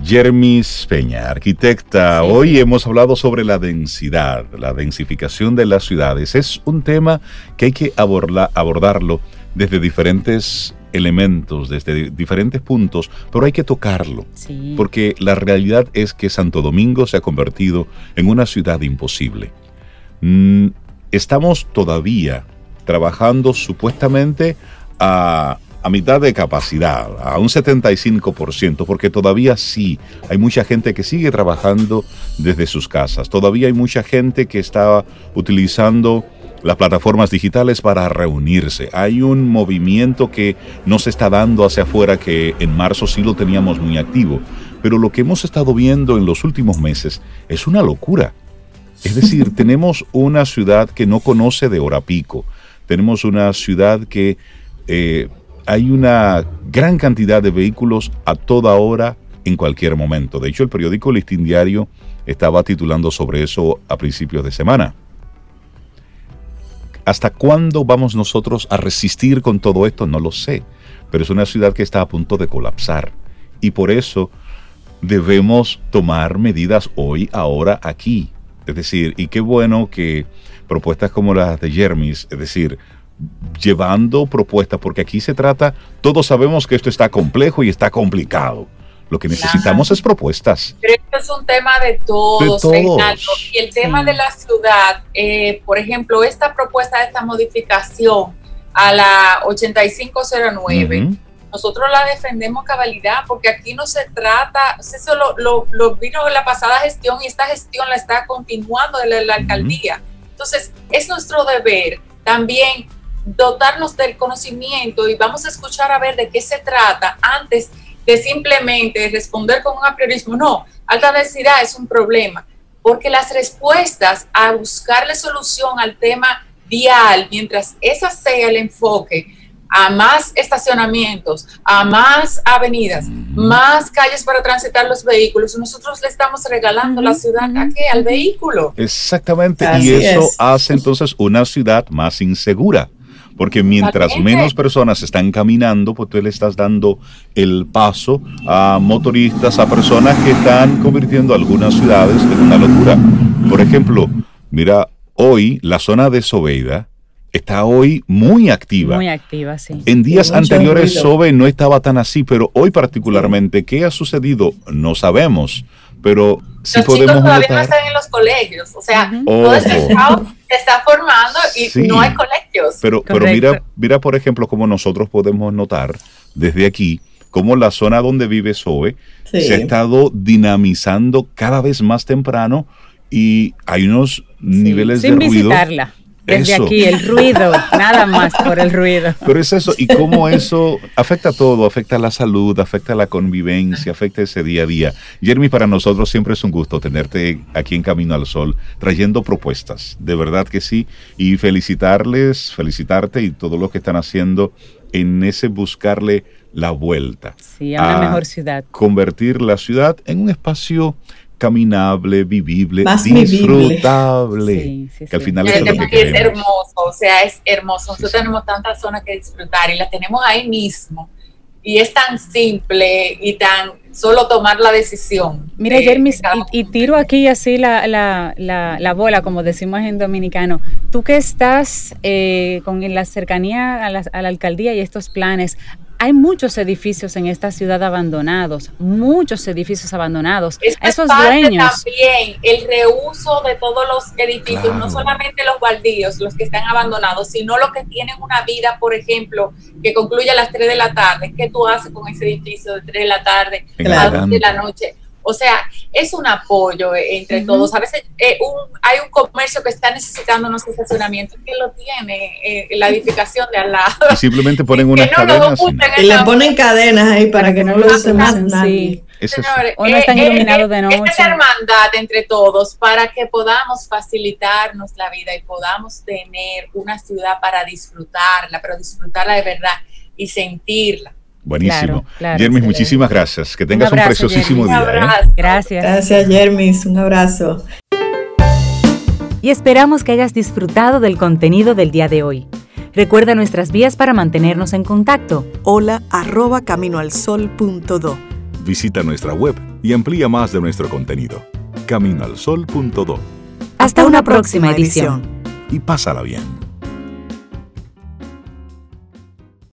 B: Jermis Peña, arquitecta. Hoy hemos hablado sobre la densidad, la densificación de las ciudades. Es un tema que hay que abordarlo desde diferentes elementos, desde diferentes puntos, pero hay que tocarlo. Porque la realidad es que Santo Domingo se ha convertido en una ciudad imposible. Mm, estamos todavía trabajando supuestamente a a mitad de capacidad, a un 75%, porque todavía sí hay mucha gente que sigue trabajando desde sus casas, todavía hay mucha gente que está utilizando las plataformas digitales para reunirse. Hay un movimiento que no se está dando hacia afuera que en marzo sí lo teníamos muy activo, pero lo que hemos estado viendo en los últimos meses es una locura. Es decir, *laughs* tenemos una ciudad que no conoce de hora pico, tenemos una ciudad que eh, hay una gran cantidad de vehículos a toda hora, en cualquier momento. De hecho, el periódico Listín Diario estaba titulando sobre eso a principios de semana. ¿Hasta cuándo vamos nosotros a resistir con todo esto? No lo sé, pero es una ciudad que está a punto de colapsar. Y por eso debemos tomar medidas hoy, ahora, aquí. Es decir, y qué bueno que propuestas como las de Jermis, es decir, llevando propuestas, porque aquí se trata, todos sabemos que esto está complejo y está complicado. Lo que necesitamos es propuestas.
H: Pero esto es un tema de todos, Y el tema de la ciudad, eh, por ejemplo, esta propuesta de esta modificación a la 8509, nosotros la defendemos cabalidad porque aquí no se trata, eso lo, lo, vino en la pasada gestión y esta gestión la está continuando de la, alcaldía. Entonces, es nuestro deber también dotarnos del conocimiento y vamos a escuchar a ver de qué se trata antes de simplemente responder con un apriorismo. No, alta densidad es un problema, porque las respuestas a buscarle solución al tema vial, mientras esa sea el enfoque, a más estacionamientos, a más avenidas, más calles para transitar los vehículos. Nosotros le estamos regalando la ciudad ¿a qué? al vehículo.
B: Exactamente, y eso hace entonces una ciudad más insegura. Porque mientras menos personas están caminando, pues tú le estás dando el paso a motoristas, a personas que están convirtiendo algunas ciudades en una locura. Por ejemplo, mira, hoy la zona de Sobeida está hoy muy activa.
D: Muy activa, sí.
B: En días anteriores Sobe no estaba tan así, pero hoy particularmente, ¿qué ha sucedido? No sabemos, pero sí
H: los
B: podemos
H: chicos todavía
B: notar-
H: no están en los colegios, o sea,
B: Ojo.
H: todo ese caos se está formando y
B: Sí.
H: no hay colegios.
B: Pero, pero mira, mira, por ejemplo, cómo nosotros podemos notar desde aquí cómo la zona donde vive Zoe
C: Sí.
B: se ha estado dinamizando cada vez más temprano y hay unos niveles
D: Sin
B: de ruido.
D: visitarla. Desde
B: Eso.
D: aquí, el ruido, nada más por el ruido.
B: Pero es eso, y cómo eso afecta todo, afecta la salud, afecta la convivencia, afecta ese día a día. Jeremy, para nosotros siempre es un gusto tenerte aquí en Camino al Sol, trayendo propuestas, de verdad que sí, y felicitarles, felicitarte y todo lo que están haciendo en ese buscarle la vuelta.
D: Sí, a una
B: a
D: mejor ciudad.
B: Convertir la ciudad en un espacio caminable, vivible,
C: Más vivible.
B: disfrutable.
D: Sí, sí,
B: que al final es lo que
H: hermoso, o sea, es hermoso. Nosotros
B: Sí, sí.
H: tenemos tantas zonas que disfrutar y las tenemos ahí mismo. Y es tan simple y tan solo tomar la decisión.
D: Mira,
H: de-
D: Jermis,
H: de cada
D: y, y tiro aquí así la, la, la, la bola, como decimos en dominicano. Tú que estás eh, con la cercanía a la, a la alcaldía y estos planes, hay muchos edificios en esta ciudad abandonados, muchos edificios abandonados.
H: Es
D: esos
H: parte
D: dueños.
H: también el reuso de todos los edificios,
B: Claro.
H: no solamente los baldíos, los que están abandonados, sino los que tienen una vida, por ejemplo, que concluye a las 3 de la tarde. ¿Qué tú haces con ese edificio de 3 de la tarde
B: En
H: a
B: adelante.
H: 2 de la noche? O sea, es un apoyo eh, entre todos. A veces eh, un- hay un comercio que está necesitando unos estacionamientos que lo tiene eh, la edificación de al lado.
B: Y simplemente ponen
H: Que
B: unas
H: no
B: cadenas. y
C: le ponen cadenas ahí para que no lo use más
D: Sí.
C: nadie.
H: Señores,
D: no están
H: eh, eh,
D: iluminados de
H: eh,
D: noche.
H: Esta hermandad entre todos para que podamos facilitarnos la vida y podamos tener una ciudad para disfrutarla, pero disfrutarla de verdad y sentirla.
B: Buenísimo.
D: Claro, claro,
B: Jermis, muchísimas gracias. Que tengas un,
D: abrazo,
B: preciosísimo
D: Jermis.
H: Un
B: día. ¿eh?
D: Gracias.
C: Gracias, Jermis. Un abrazo.
A: Y esperamos que hayas disfrutado del contenido del día de hoy. Recuerda nuestras vías para mantenernos en contacto.
I: Hola arroba caminoalsol.do.
B: Visita nuestra web y amplía más de nuestro contenido. Caminoalsol.do
A: Hasta una próxima edición.
B: y pásala bien.